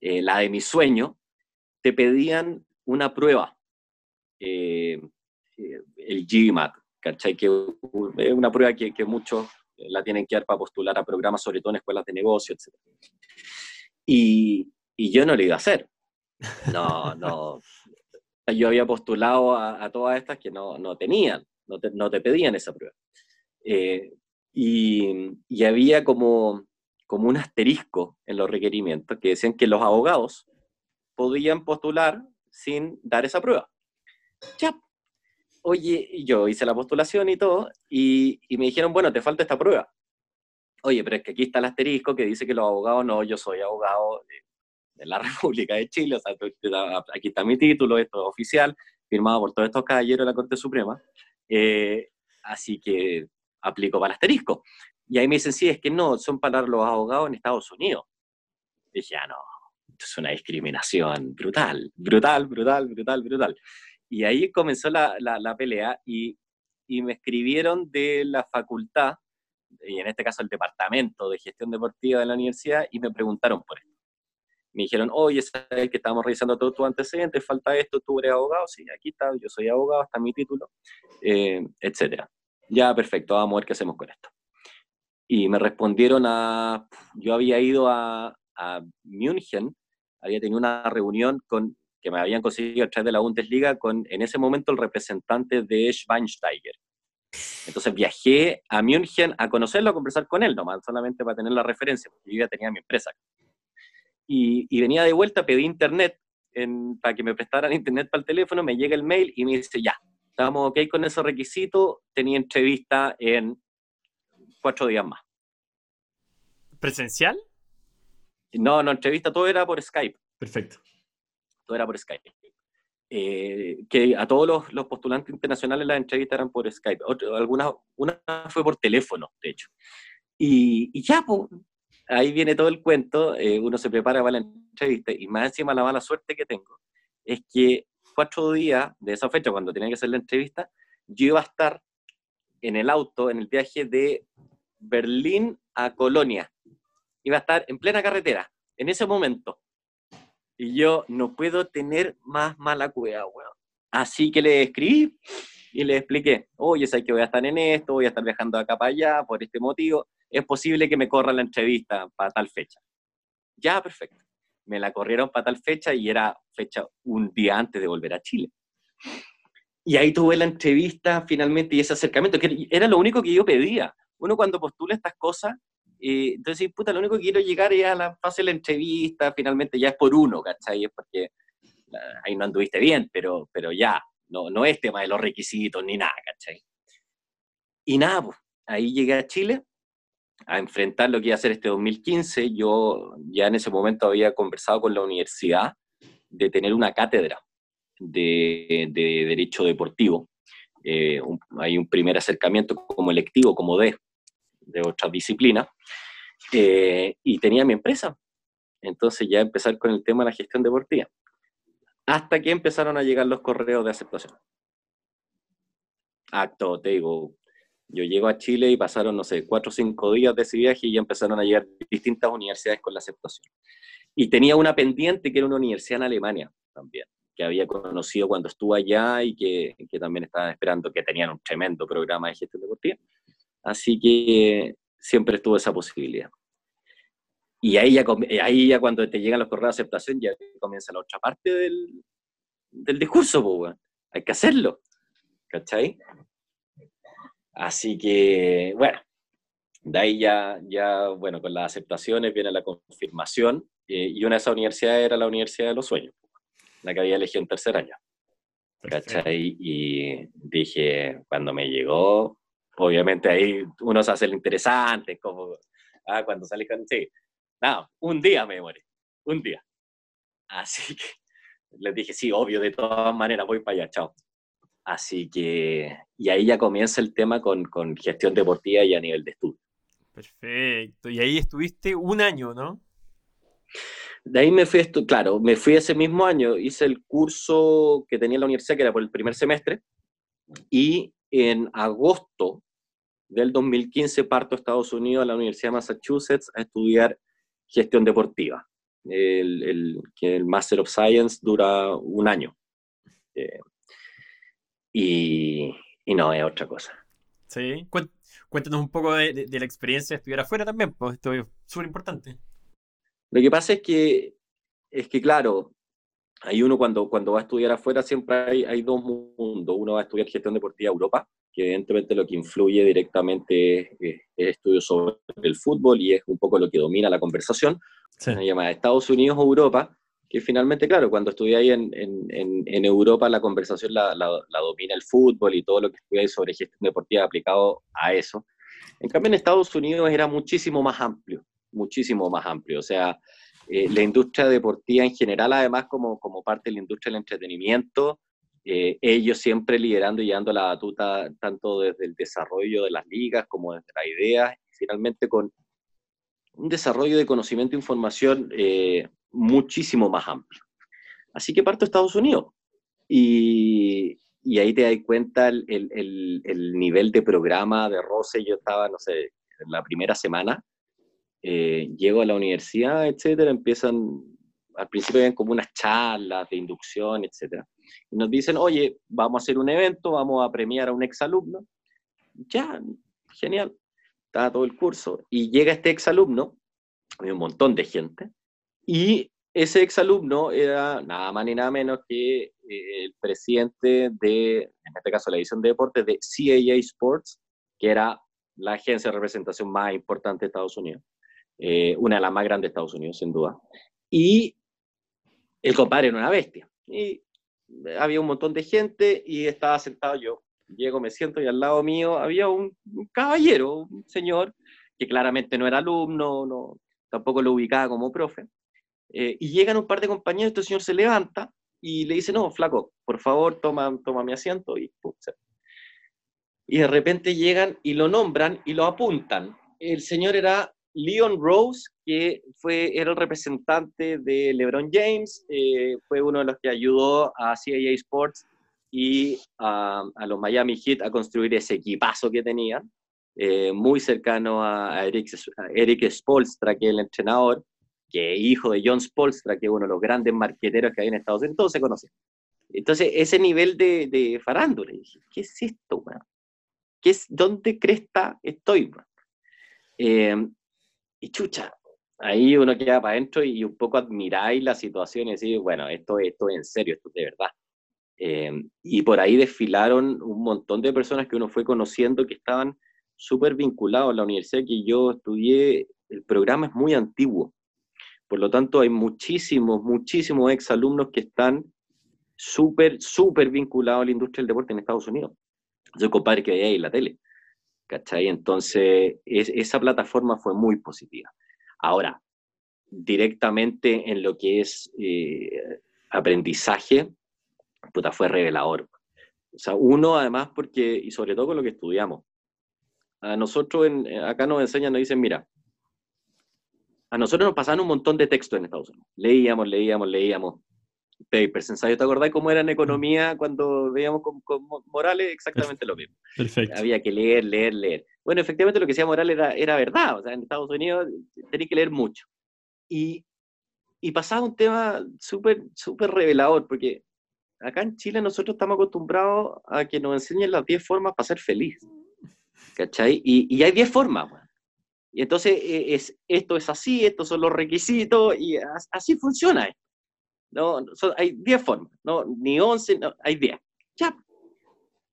eh, la de mi sueño, te pedían una prueba, eh, eh el GMAT, ¿cachai? Que es una prueba que, que, muchos la tienen que dar para postular a programas, sobre todo en escuelas de negocio, etc. Y, y yo no lo iba a hacer. No, no. Yo había postulado a, a todas estas que no, no tenían, no te, no te, pedían esa prueba. Eh, y, había como, como un asterisco en los requerimientos que decían que los abogados podían postular sin dar esa prueba. Ya. Oye, yo hice la postulación y todo, y, y me dijeron, bueno, te falta esta prueba. Oye, pero es que aquí está el asterisco que dice que los abogados no, yo soy abogado, eh, de la República de Chile, o sea, aquí está mi título, esto es oficial, firmado por todos estos caballeros de la Corte Suprema, eh, así que aplico para asterisco. Y ahí me dicen, sí, es que no, son para los abogados en Estados Unidos. Y dije, ah, no, esto es una discriminación brutal, brutal, brutal, brutal, brutal. Y ahí comenzó la, la, la pelea y, y me escribieron de la facultad, y en este caso el departamento de gestión deportiva de la universidad, y me preguntaron por esto me dijeron, oye, sabes que estamos revisando todos tus antecedentes, falta esto, tú eres abogado, sí, aquí está, yo soy abogado, está mi título, eh, etcétera. Ya, perfecto, vamos a ver qué hacemos con esto. Y me respondieron a, yo había ido a, a München, había tenido una reunión con, que me habían conseguido a través de la Bundesliga con, en ese momento, el representante de Schweinsteiger. Entonces viajé a München a conocerlo, a conversar con él nomás, solamente para tener la referencia, porque yo ya tenía mi empresa y, y venía de vuelta, pedí internet en, para que me prestaran internet para el teléfono, me llega el mail y me dice, ya, estamos ok con esos requisitos, tenía entrevista en cuatro días más.
¿Presencial?
No, no, entrevista, todo era por Skype.
Perfecto.
Todo era por Skype. Eh, que a todos los, los, postulantes internacionales las entrevistas eran por Skype. Otra, algunas, una fue por teléfono, de hecho. Y, y ya, pues, ahí viene todo el cuento, eh, uno se prepara para la entrevista y más encima la mala suerte que tengo es que cuatro días de esa fecha, cuando tenía que hacer la entrevista, yo iba a estar en el auto, en el viaje de Berlín a Colonia. Iba a estar en plena carretera, en ese momento. Y yo no puedo tener más mala cueva, weón. Así que le escribí y le expliqué, oye, sé que voy a estar en esto, voy a estar viajando acá para allá por este motivo es posible que me corra la entrevista para tal fecha. Ya, perfecto. Me la corrieron para tal fecha y era fecha un día antes de volver a Chile. Y ahí tuve la entrevista finalmente y ese acercamiento, que era lo único que yo pedía. Uno cuando postula estas cosas, eh, entonces, puta, lo único que quiero llegar es a la fase de la entrevista, finalmente ya es por uno, ¿cachai? Es porque ahí no anduviste bien, pero, pero ya, no, no es tema de los requisitos ni nada, ¿cachai? Y nada, pues, ahí llegué a Chile a enfrentar lo que iba a ser este 2015, yo ya en ese momento había conversado con la universidad de tener una cátedra de, de Derecho Deportivo. Eh, hay un primer acercamiento como electivo, como de, de otra disciplina, eh, y tenía mi empresa. Entonces ya empezar con el tema de la gestión deportiva. Hasta que empezaron a llegar los correos de aceptación. Acto, te digo, yo llego a Chile y pasaron, no sé, cuatro o cinco días de ese viaje y ya empezaron a llegar distintas universidades con la aceptación. Y tenía una pendiente que era una universidad en Alemania también, que había conocido cuando estuve allá y que, que también estaba esperando, que tenían un tremendo programa de gestión deportiva. Así que siempre estuvo esa posibilidad. Y ahí ya, ahí ya cuando te llegan los correos de aceptación, ya comienza la otra parte del, del discurso, pues, hay que hacerlo. ¿Cachai? Así que, bueno, de ahí ya, ya, bueno, con las aceptaciones viene la confirmación Eh, y una de esas universidades era la Universidad de los Sueños, la que había elegido en tercer año. ¿Cachai? Y dije, cuando me llegó, obviamente ahí uno se hace lo interesante, como, ah, cuando sale con, sí, no, un día me demoré, un día. Así que les dije, sí, obvio, de todas maneras voy para allá, chao. Así que, y ahí ya comienza el tema con, con gestión deportiva y a nivel de estudio.
Perfecto. Y ahí estuviste un año, ¿no?
De ahí me fui, esto, claro, me fui ese mismo año, hice el curso que tenía en la universidad, que era por el primer semestre, y en agosto del 2015 parto a Estados Unidos, a la Universidad de Massachusetts, a estudiar gestión deportiva. El, el, el Master of Science dura un año. Eh, y, y, no, es otra cosa.
Sí, cuéntanos un poco de, de, de la experiencia de estudiar afuera también, pues esto es súper importante.
Lo que pasa es que, es que claro, hay uno cuando, cuando va a estudiar afuera siempre hay, hay dos mundos. Uno va a estudiar gestión deportiva Europa, que evidentemente lo que influye directamente es, es, es estudio sobre el fútbol y es un poco lo que domina la conversación. Sí. Se llama Estados Unidos o Europa, que finalmente, claro, cuando estudiáis en, en, en, Europa la conversación la, la, la, domina el fútbol y todo lo que estudiáis sobre gestión deportiva aplicado a eso. En cambio, en Estados Unidos era muchísimo más amplio muchísimo más amplio. O sea, eh, la industria deportiva en general, además, como, como parte de la industria del entretenimiento, eh, ellos siempre liderando y llevando la batuta tanto desde el desarrollo de las ligas como desde las ideas, y finalmente con un desarrollo de conocimiento e información eh, muchísimo más amplio. Así que parto de Estados Unidos. Y, y ahí te das cuenta el, el, el, nivel de programa de roce. Yo estaba, no sé, en la primera semana eh, llego a la universidad, etcétera, empiezan, al principio ven como unas charlas de inducción, etcétera, y nos dicen, oye, vamos a hacer un evento, vamos a premiar a un exalumno, ya, genial, está todo el curso, y llega este exalumno, hay un montón de gente, y ese exalumno era nada más ni nada menos que eh, el presidente de, en este caso la edición de deportes, de CAA Sports, que era la agencia de representación más importante de Estados Unidos eh, una de las más grandes de Estados Unidos, sin duda. Y el compadre era una bestia. Y había un montón de gente y estaba sentado yo. Llego, me siento y al lado mío había un, un caballero, un señor, que claramente no era alumno, no, tampoco lo ubicaba como profe. Eh, y llegan un par de compañeros, este señor se levanta y le dice, no, flaco, por favor, toma, toma mi asiento. Y, y de repente llegan y lo nombran y lo apuntan. El señor era Leon Rose, que fue, era el representante de LeBron James, eh, fue uno de los que ayudó a CAA Sports y a, a, los Miami Heat a construir ese equipazo que tenían, eh, muy cercano a, Eric, a, Eric, Spolstra, que es el entrenador, que es hijo de John Spolstra, que es uno de los grandes marqueteros que hay en Estados Unidos, todos se conocen. Entonces, ese nivel de, de farándula, dije, ¿qué es esto, man? ¿Qué es, ¿Dónde cresta estoy? Eh, y chucha, ahí uno queda para adentro y un poco admiráis la situación y decís, bueno, esto, esto es en serio, esto es de verdad. Eh, y por ahí desfilaron un montón de personas que uno fue conociendo que estaban súper vinculados a la universidad que yo estudié. El programa es muy antiguo. Por lo tanto, hay muchísimos, muchísimos exalumnos que están súper, súper vinculados a la industria del deporte en Estados Unidos. Yo compadre que veía ahí la tele. ¿cachai? Entonces, es, esa plataforma fue muy positiva. Ahora, directamente en lo que es eh, aprendizaje, puta, fue revelador. O sea, uno además porque, y sobre todo con lo que estudiamos, a nosotros acá nos enseñan, nos dicen, mira, a nosotros nos pasaban un montón de textos en Estados Unidos. Leíamos, leíamos, leíamos papers, ensayos. ¿Te acordás cómo era en economía cuando veíamos con, con Morales? Exactamente lo mismo.
Perfecto.
Había que leer, leer, leer. Bueno, efectivamente lo que decía Morales era, era verdad. O sea, en Estados Unidos tenía que leer mucho. Y, y pasaba un tema súper, súper revelador, porque acá en Chile nosotros estamos acostumbrados a que nos enseñen las 10 formas para ser feliz. ¿Cachai? Y, y hay 10 formas, bueno. Y entonces e, es, esto es así, estos son los requisitos, y así funciona. No, son, hay 10 formas, no, ni 11, no, hay 10. Ya.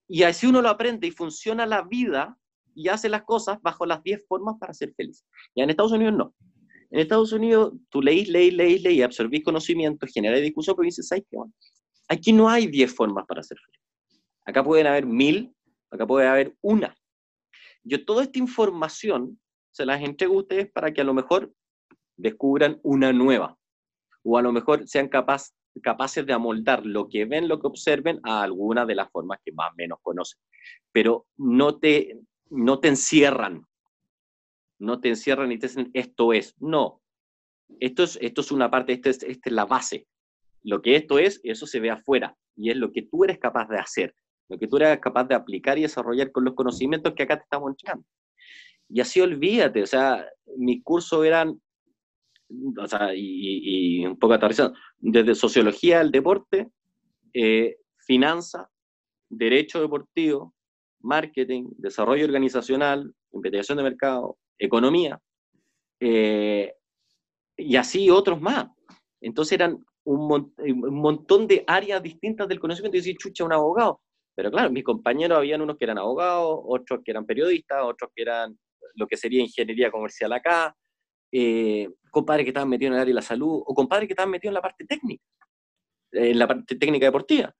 Y así uno lo aprende y funciona la vida y hace las cosas bajo las 10 formas para ser feliz. Ya en Estados Unidos no. En Estados Unidos, tú leís, leís, leís, leís, absorbís conocimiento, generás discusión, pero dices, ¿sabes qué? aquí no hay 10 formas para ser feliz. Acá pueden haber mil, acá puede haber una. Yo toda esta información se las entrego a ustedes para que a lo mejor descubran una nueva, o a lo mejor sean capaz, capaces de amoldar lo que ven, lo que observen, a alguna de las formas que más o menos conocen. Pero no te, no te encierran, no te encierran y te dicen esto es. No, esto es, esto es una parte, esta es, esta es la base. Lo que esto es, eso se ve afuera y es lo que tú eres capaz de hacer, lo que tú eres capaz de aplicar y desarrollar con los conocimientos que acá te estamos entregando. Y así olvídate, o sea, mis cursos eran o sea, y, un poco aterrizando, desde sociología del deporte, eh, finanza, derecho deportivo, marketing, desarrollo organizacional, investigación de mercado, economía, eh, y así otros más. Entonces eran un, montón de áreas distintas del conocimiento y decir, chucha, un abogado. Pero claro, mis compañeros habían unos que eran abogados, otros que eran periodistas, otros que eran lo que sería ingeniería comercial acá, eh, compadres que estaban metidos en el área de la salud, o compadres que estaban metidos en la parte técnica, en la parte técnica deportiva.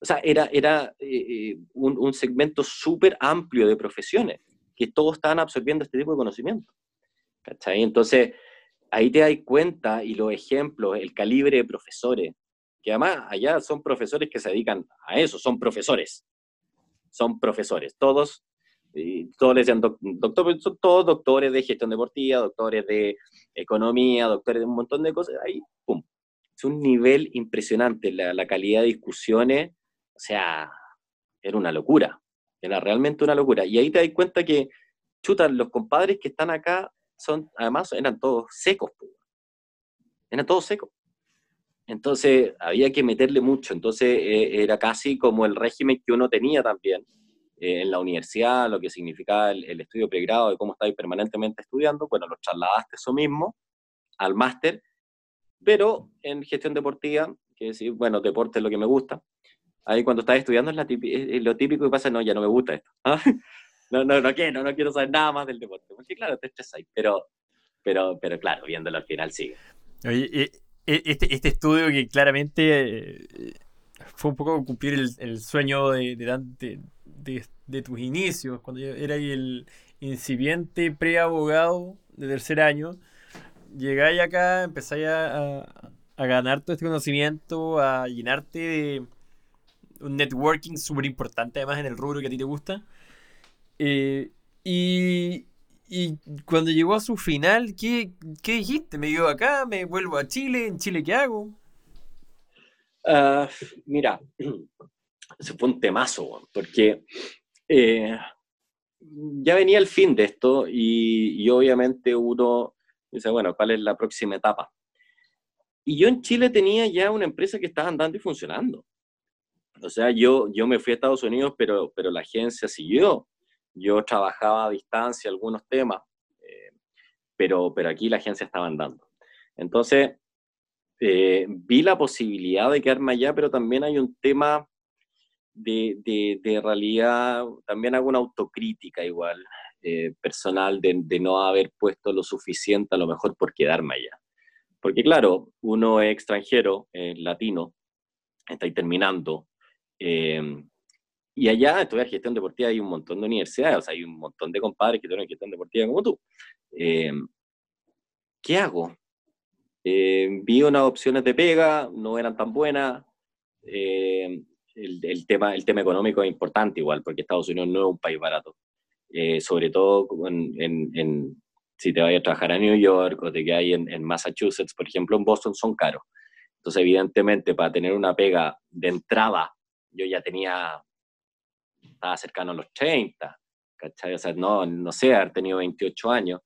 O sea, era, era eh, eh, un, segmento súper amplio de profesiones que todos estaban absorbiendo este tipo de conocimiento. ¿Cachai? Entonces, ahí te das cuenta y los ejemplos, el calibre de profesores, que además allá son profesores que se dedican a eso, son profesores. Son profesores, todos y todos decían, doctor, son todos doctores de gestión deportiva, doctores de economía, doctores de un montón de cosas. Ahí, pum. Es un nivel impresionante. La, calidad de discusiones, o sea, era una locura. Era realmente una locura. Y ahí te das cuenta que, chuta, los compadres que están acá son, además, eran todos secos. Eran todos secos. Entonces, había que meterle mucho. Entonces, eh, era casi como el régimen que uno tenía también eh, en la universidad, lo que significaba el, estudio pregrado, de cómo estáis permanentemente estudiando, bueno, lo trasladaste eso mismo al máster, pero en gestión deportiva, que decir, bueno, deporte es lo que me gusta. Ahí cuando estás estudiando es, lo típico que pasa, no, ya no me gusta esto. ¿ah? No, no, no quiero, no quiero saber nada más del deporte. Porque claro, te ahí, pero, pero, pero claro, viéndolo al final sigue.
Oye, este, este estudio que claramente eh, fue un poco cumplir el, sueño de, de, de, tus inicios, cuando eras el incipiente pre-abogado de tercer año, llegáis acá, empezáis a, a, ganar todo este conocimiento, a llenarte de un networking súper importante, además en el rubro que a ti te gusta. Eh, y, y cuando llegó a su final, ¿qué, ¿qué, dijiste? ¿Me llevo acá? ¿Me vuelvo a Chile? ¿En Chile qué hago?
Uh, mira, se fue un temazo, porque eh, ya venía el fin de esto y, obviamente uno dice, bueno, ¿cuál es la próxima etapa? Y yo en Chile tenía ya una empresa que estaba andando y funcionando. O sea, yo, yo me fui a Estados Unidos, pero, pero la agencia siguió. Yo trabajaba a distancia algunos temas, eh, pero, pero aquí la agencia estaba andando. Entonces, eh, vi la posibilidad de quedarme allá, pero también hay un tema de, de, realidad, también hago una autocrítica igual, eh, personal, de, de, no haber puesto lo suficiente a lo mejor por quedarme allá. Porque claro, uno es extranjero, latino, está terminando, em, y allá en gestión deportiva hay un montón de universidades, o sea, hay un montón de compadres que tienen gestión deportiva como tú. Em, ¿Qué hago? Eh, vi unas opciones de pega, no eran tan buenas. Eh, el, tema, el tema económico es importante igual, porque Estados Unidos no es un país barato. Eh, sobre todo en, si te vayas a trabajar a New York o te quedas en, en Massachusetts, por ejemplo, en Boston son caros. Entonces, evidentemente, para tener una pega de entrada, yo ya tenía, estaba cercano a los 30, ¿cachai? O sea, no, no sé, haber tenido 28 años.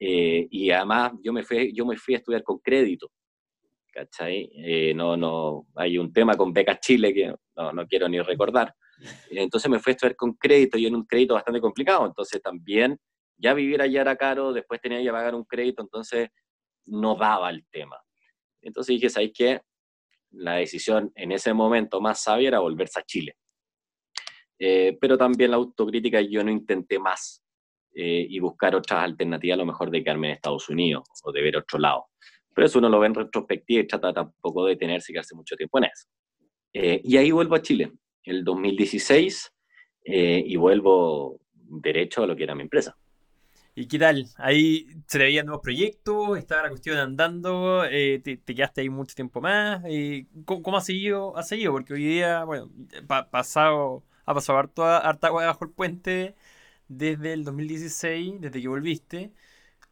Eh, y además yo me, fui, yo me fui a estudiar con crédito. ¿cachai? Eh, no, no, hay un tema con Becas Chile que no, no, quiero ni recordar. Entonces me fui a estudiar con crédito y en un crédito bastante complicado. Entonces también ya vivir allá era caro, después tenía que pagar un crédito, entonces no daba el tema. Entonces dije, ¿sabes qué? La decisión en ese momento más sabia era volverse a Chile. Eh, pero también la autocrítica, yo no intenté más. eh, y buscar otras alternativas, a lo mejor de quedarme en Estados Unidos o de ver otro lado. Pero eso uno lo ve en retrospectiva y trata tampoco de detenerse y quedarse mucho tiempo en eso. Eh, y ahí vuelvo a Chile, el 2016, eh, y vuelvo derecho a lo que era mi empresa.
¿Y qué tal? Ahí se nuevos proyectos, estaba la cuestión andando, te, quedaste ahí mucho tiempo más. ¿cómo, ha seguido? Ha seguido? Porque hoy día, bueno, pasado, ha pasado harto, harta agua bajo el puente desde el 2016, desde que volviste,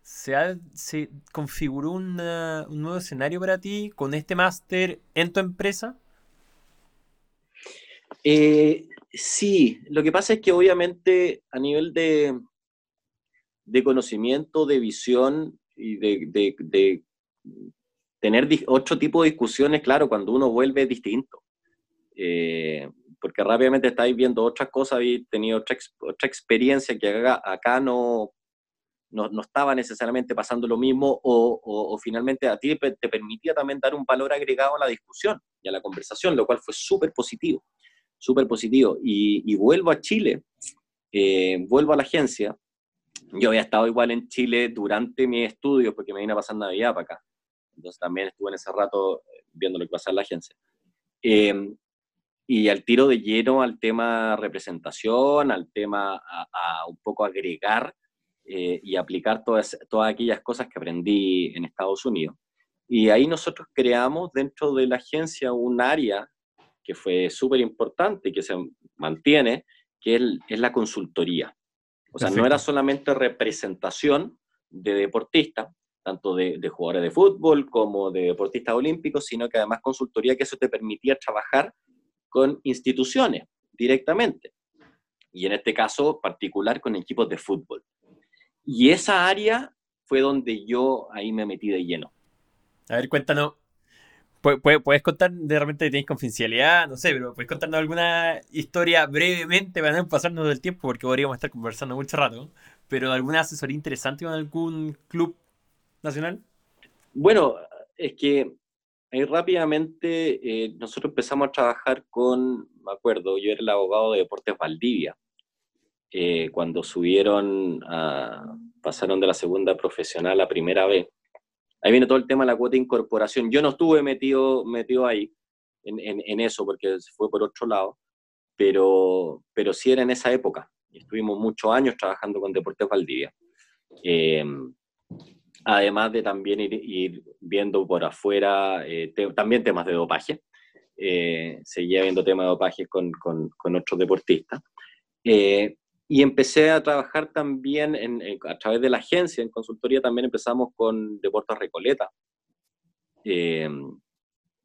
¿se, se configuró un nuevo escenario para ti con este máster en tu empresa?
Eh, sí, lo que pasa es que obviamente a nivel de, de conocimiento, de visión y de, tener otro tipo de discusiones, claro, cuando uno vuelve es distinto. Eh, porque rápidamente estáis viendo otras cosas, habéis tenido otra, otra experiencia que acá, no, no, estaba necesariamente pasando lo mismo o, finalmente a ti te permitía también dar un valor agregado a la discusión y a la conversación, lo cual fue súper positivo, súper positivo. Y, vuelvo a Chile, eh, vuelvo a la agencia. Yo había estado igual en Chile durante mi estudio porque me vine a pasar Navidad para acá. Entonces también estuve en ese rato eh, viendo lo que pasaba en la agencia. Eh, y al tiro de lleno al tema representación, al tema a, un poco agregar eh, y aplicar todas, todas aquellas cosas que aprendí en Estados Unidos. Y ahí nosotros creamos dentro de la agencia un área que fue súper importante y que se mantiene, que es, es la consultoría. O sea, no era solamente representación de deportistas, tanto de, de, jugadores de fútbol como de deportistas olímpicos, sino que además consultoría que eso te permitía trabajar con instituciones directamente. Y en este caso particular con equipos de fútbol. Y esa área fue donde yo ahí me metí de lleno.
A ver, cuéntanos. ¿Puedes contar de repente tienes confidencialidad? No sé, pero ¿puedes contarnos alguna historia brevemente para no pasarnos del tiempo? Porque podríamos estar conversando mucho rato. Pero alguna asesoría interesante con algún club nacional?
Bueno, es que Ahí rápidamente eh, nosotros empezamos a trabajar con, me acuerdo, yo era el abogado de Deportes Valdivia, eh, cuando subieron, a, pasaron de la segunda profesional a primera vez. Ahí viene todo el tema de la cuota de incorporación. Yo no estuve metido, metido ahí, en, en, eso, porque fue por otro lado, pero, pero sí era en esa época. Estuvimos muchos años trabajando con Deportes Valdivia. Eh, además de también ir, viendo por afuera eh, también temas de dopaje. Eh, seguía viendo temas de dopaje con, con, otros deportistas. Eh, y empecé a trabajar también a través de la agencia, en consultoría también empezamos con Deportes Recoleta,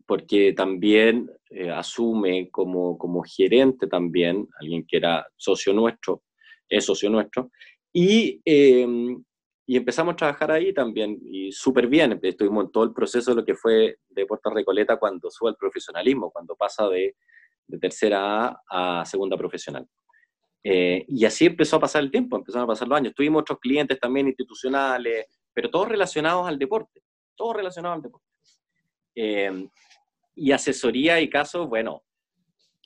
porque también asume como, como gerente también, alguien que era socio nuestro, es socio nuestro, y y empezamos a trabajar ahí también, y súper bien. Estuvimos en todo el proceso de lo que fue Deportes Recoleta cuando sube al profesionalismo, cuando pasa de, de tercera a segunda profesional. Eh, y así empezó a pasar el tiempo, empezaron a pasar los años. Tuvimos otros clientes también institucionales, pero todos relacionados al deporte, todos relacionados al deporte. Eh, y asesoría y casos, bueno,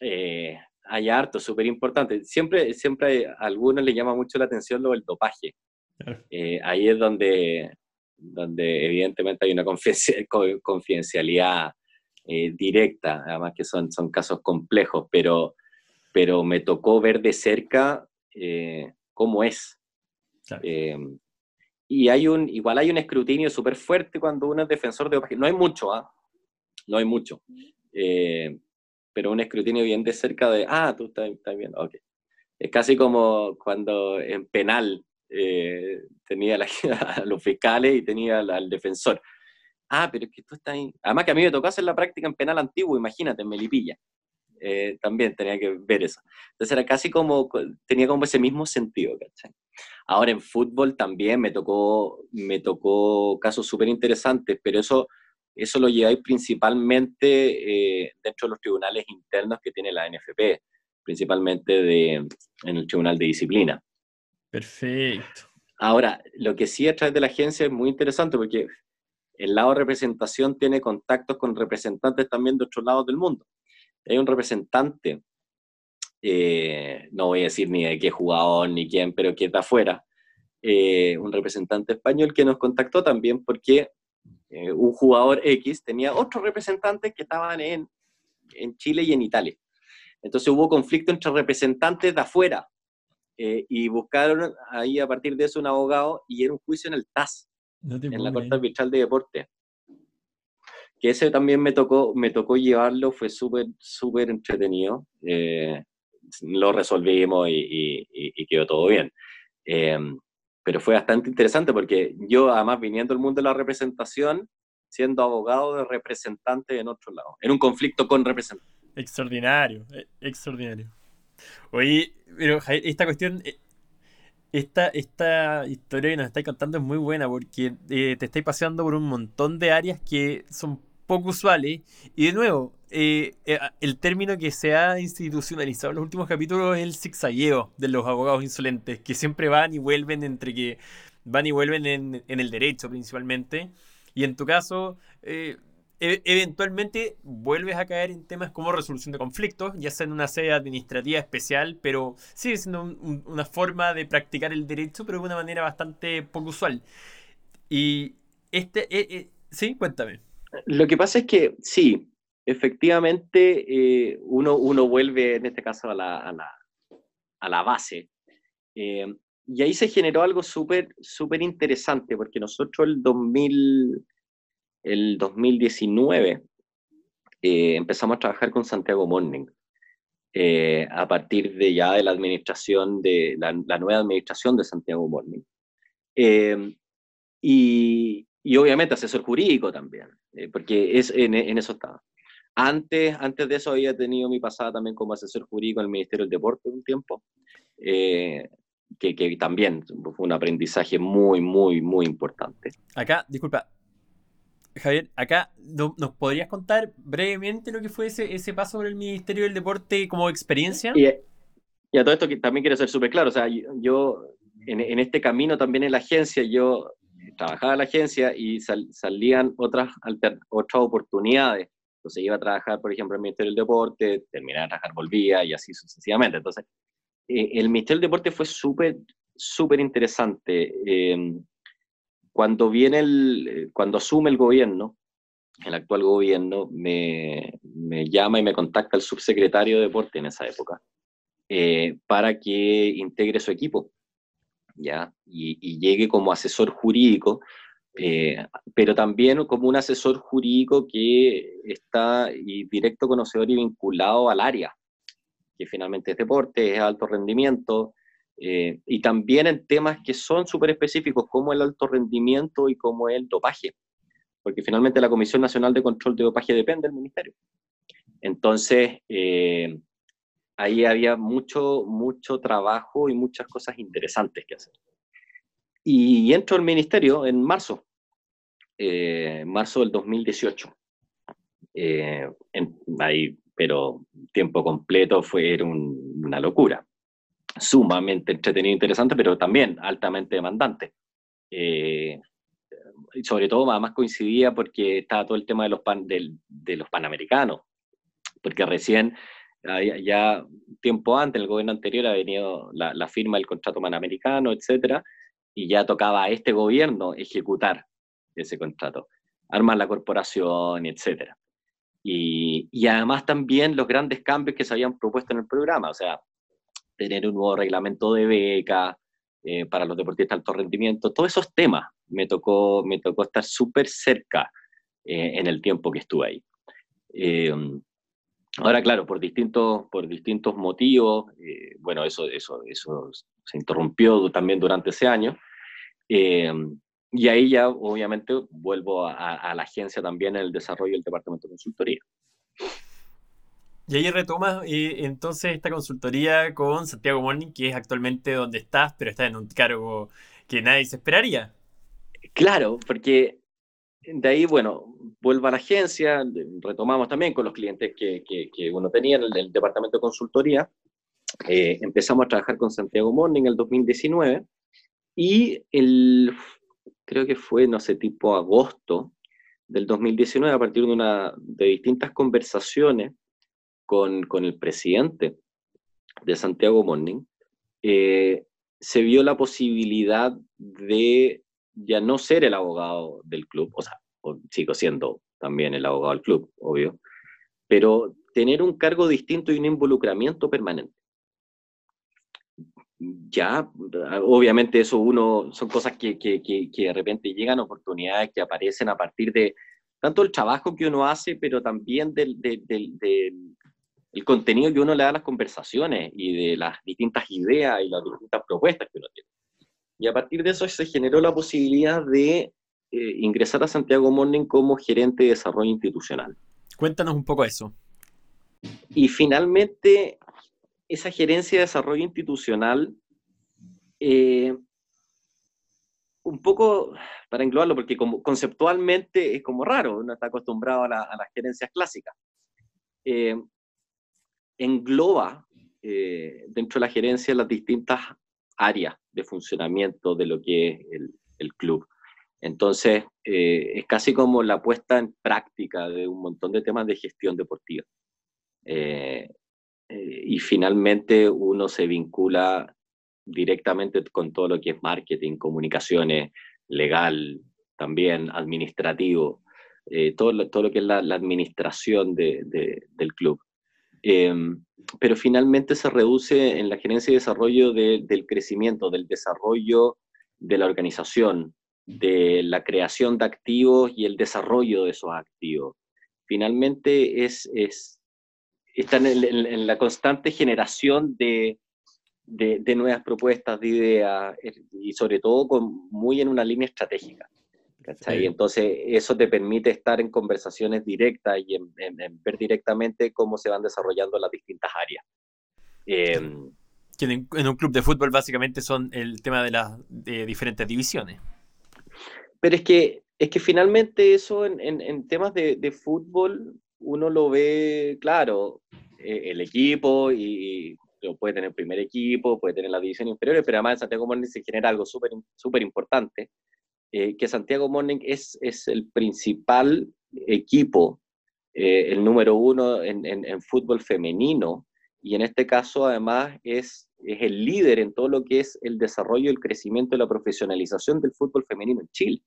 eh, hay harto, súper importante. Siempre, siempre a algunos les llama mucho la atención lo del dopaje. Eh, ahí es donde, donde evidentemente hay una confidencialidad eh, directa, además que son, son casos complejos, pero, pero me tocó ver de cerca eh, cómo es. y hay un, igual hay un escrutinio súper fuerte cuando uno es defensor de No hay mucho, ¿ah? No hay mucho. pero un escrutinio bien de cerca de, ah, tú estás, estás bien, ok. Es casi como cuando en penal eh, tenía a los fiscales y tenía al, defensor. Ah, pero es que tú estás ahí. Además que a mí me tocó hacer la práctica en penal antiguo, imagínate, en Melipilla. Eh, también tenía que ver eso. Entonces era casi como, tenía como ese mismo sentido, ¿cachai? Ahora en fútbol también me tocó, me tocó casos súper interesantes, pero eso, eso lo lleváis principalmente eh, dentro de los tribunales internos que tiene la NFP, principalmente de, en el Tribunal de Disciplina.
Perfecto.
Ahora, lo que sí a través de la agencia es muy interesante porque el lado de representación tiene contactos con representantes también de otros lados del mundo. Hay un representante, eh, no voy a decir ni de qué jugador ni quién, pero que está afuera, eh, un representante español que nos contactó también porque eh, un jugador X tenía otros representantes que estaban en, en Chile y en Italia. Entonces hubo conflicto entre representantes de afuera y buscaron ahí a partir de eso un abogado y era un juicio en el TAS, en la Corte Arbitral de Deporte. Que ese también me tocó, me tocó llevarlo, fue súper, súper entretenido. Eh, lo resolvimos y, quedó todo bien. Eh, pero fue bastante interesante porque yo, además, viniendo del mundo de la representación, siendo abogado de representante en otro lado, en un conflicto con representantes.
Extraordinario, extraordinario. Oye, pero esta cuestión, eh, esta, historia que nos estáis contando es muy buena porque eh, te estáis paseando por un montón de áreas que son poco usuales. Y de nuevo, eh, el término que se ha institucionalizado en los últimos capítulos es el zigzagueo de los abogados insolentes, que siempre van y vuelven entre que van y vuelven en, en el derecho principalmente. Y en tu caso, e-, eventualmente vuelves a caer en temas como resolución de conflictos, ya sea en una sede administrativa especial, pero sigue siendo una forma de practicar el derecho, pero de una manera bastante poco usual. Y este, eh, eh, sí, cuéntame.
Lo que pasa es que sí, efectivamente eh, uno, uno vuelve en este caso a la, a la, a la base. y ahí se generó algo súper súper interesante, porque nosotros el 2000 el 2019 eh, empezamos a trabajar con Santiago Morning. Eh, a partir de ya de la administración de la, nueva administración de Santiago Morning. Eh, y, y, obviamente asesor jurídico también, porque es, en, eso estaba. Antes, antes de eso había tenido mi pasada también como asesor jurídico en el Ministerio del Deporte un tiempo, que, que, también fue un aprendizaje muy, muy, muy importante.
Acá, disculpa, Javier, acá nos podrías contar brevemente lo que fue ese, ese paso por el Ministerio del Deporte como experiencia.
Y, a todo esto que también quiero ser súper claro, o sea, yo, en, este camino también en la agencia, yo trabajaba en la agencia y salían otras, otras oportunidades. Entonces iba a trabajar, por ejemplo, en el Ministerio del Deporte, terminaba de trabajar, volvía y así sucesivamente. Entonces, eh, el Ministerio del Deporte fue súper, súper interesante. Eh, cuando viene el, eh, cuando asume el gobierno, el actual gobierno, me, me llama y me contacta el subsecretario de deporte en esa época, eh, para que integre su equipo, ¿ya? Y, llegue como asesor jurídico, eh, pero también como un asesor jurídico que está y directo conocedor y vinculado al área, que finalmente es deporte, es alto rendimiento, eh, y también en temas que son súper específicos, como el alto rendimiento y como el dopaje, porque finalmente la Comisión Nacional de Control de Dopaje depende del Ministerio. Entonces, eh, ahí había mucho, mucho trabajo y muchas cosas interesantes que hacer. Y entro al Ministerio en marzo, eh, marzo del 2018. ahí, pero tiempo completo fue una locura sumamente entretenido e interesante, pero también altamente demandante. Eh, sobre todo, además coincidía porque estaba todo el tema de los, pan, de, los panamericanos, porque recién, ya tiempo antes, el gobierno anterior, ha venido la, firma del contrato panamericano, etcétera, y ya tocaba a este gobierno ejecutar ese contrato, armar la corporación, etcétera. Y, y además también los grandes cambios que se habían propuesto en el programa, o sea, tener un nuevo reglamento de beca eh, para los deportistas de alto rendimiento, todos esos temas me tocó, me tocó estar súper cerca eh, en el tiempo que estuve ahí. Eh, ahora, claro, por distintos, por distintos motivos, bueno, eso, eso, eso se interrumpió también durante ese año. y ahí ya, obviamente, vuelvo a, a la agencia también en el desarrollo del departamento de consultoría.
Y ahí retomas entonces esta consultoría con Santiago Morning, que es actualmente donde estás, pero estás en un cargo que nadie se esperaría.
Claro, porque de ahí, bueno, vuelvo a la agencia, retomamos también con los clientes que, que, uno tenía en el, departamento de consultoría. Eh, empezamos a trabajar con Santiago Morning en el 2019 y el, creo que fue, no sé, tipo agosto del 2019, a partir de, una, de distintas conversaciones con, con el presidente de Santiago Morning, eh, se vio la posibilidad de ya no ser el abogado del club, o sea, sigo siendo también el abogado del club, obvio, pero tener un cargo distinto y un involucramiento permanente. Ya, obviamente eso uno, son cosas que, que, que, de repente llegan, oportunidades que aparecen a partir de tanto el trabajo que uno hace, pero también del, del, del contenido que uno le da a las conversaciones y de las distintas ideas y las distintas propuestas que uno tiene. Y a partir de eso se generó la posibilidad de eh, ingresar a Santiago Morning como gerente de desarrollo institucional.
Cuéntanos un poco eso.
Y finalmente, esa gerencia de desarrollo institucional, eh, un poco para englobarlo, porque como conceptualmente es como raro, uno está acostumbrado a, las gerencias clásicas. Eh, engloba dentro de la gerencia las distintas áreas de funcionamiento de lo que es el, club. Entonces, eh, es casi como la puesta en práctica de un montón de temas de gestión deportiva. Eh, eh, y finalmente uno se vincula directamente con todo lo que es marketing, comunicaciones, legal, también administrativo, todo, todo lo que es la, administración del club. Em, pero finalmente se reduce en la gerencia y desarrollo del crecimiento, del desarrollo de la organización, de la creación de activos y el desarrollo de esos activos. Finalmente es, es están en, la constante generación de, de, nuevas propuestas, de ideas y sobre todo muy en una línea estratégica. Y entonces eso te permite estar en conversaciones directas y en, ver directamente cómo se van desarrollando las distintas áreas.
Em, que en, un club de fútbol básicamente son el tema de las diferentes divisiones.
Pero es que, es que finalmente eso en, temas de, fútbol uno lo ve claro, eh, el equipo y, puede tener primer equipo, puede tener la división inferior, pero además en Santiago Morning se genera algo súper super importante, eh, que Santiago Morning es, es el principal equipo, eh, el número uno en, en, fútbol femenino, y en este caso además es, es el líder en todo lo que es el desarrollo, el crecimiento y la profesionalización del fútbol femenino en Chile.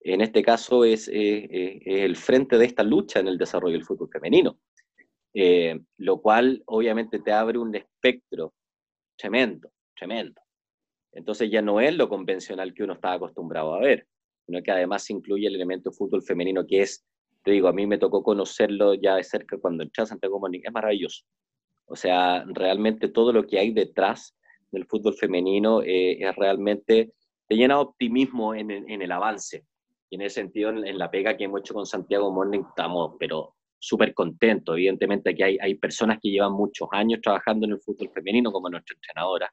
En este caso es, el frente de esta lucha en el desarrollo del fútbol femenino, eh, lo cual obviamente te abre un espectro tremendo, tremendo. Entonces ya no es lo convencional que uno estaba acostumbrado a ver, sino que además incluye el elemento fútbol femenino que es, te digo, a mí me tocó conocerlo ya de cerca cuando entré a Santiago Morning, es maravilloso. O sea, realmente todo lo que hay detrás del fútbol femenino eh, es realmente, te llena de optimismo en, en, el avance. Y en ese sentido, en, la pega que hemos hecho con Santiago Morning, estamos, pero súper contentos. Evidentemente aquí hay, hay personas que llevan muchos años trabajando en el fútbol femenino, como nuestra entrenadora,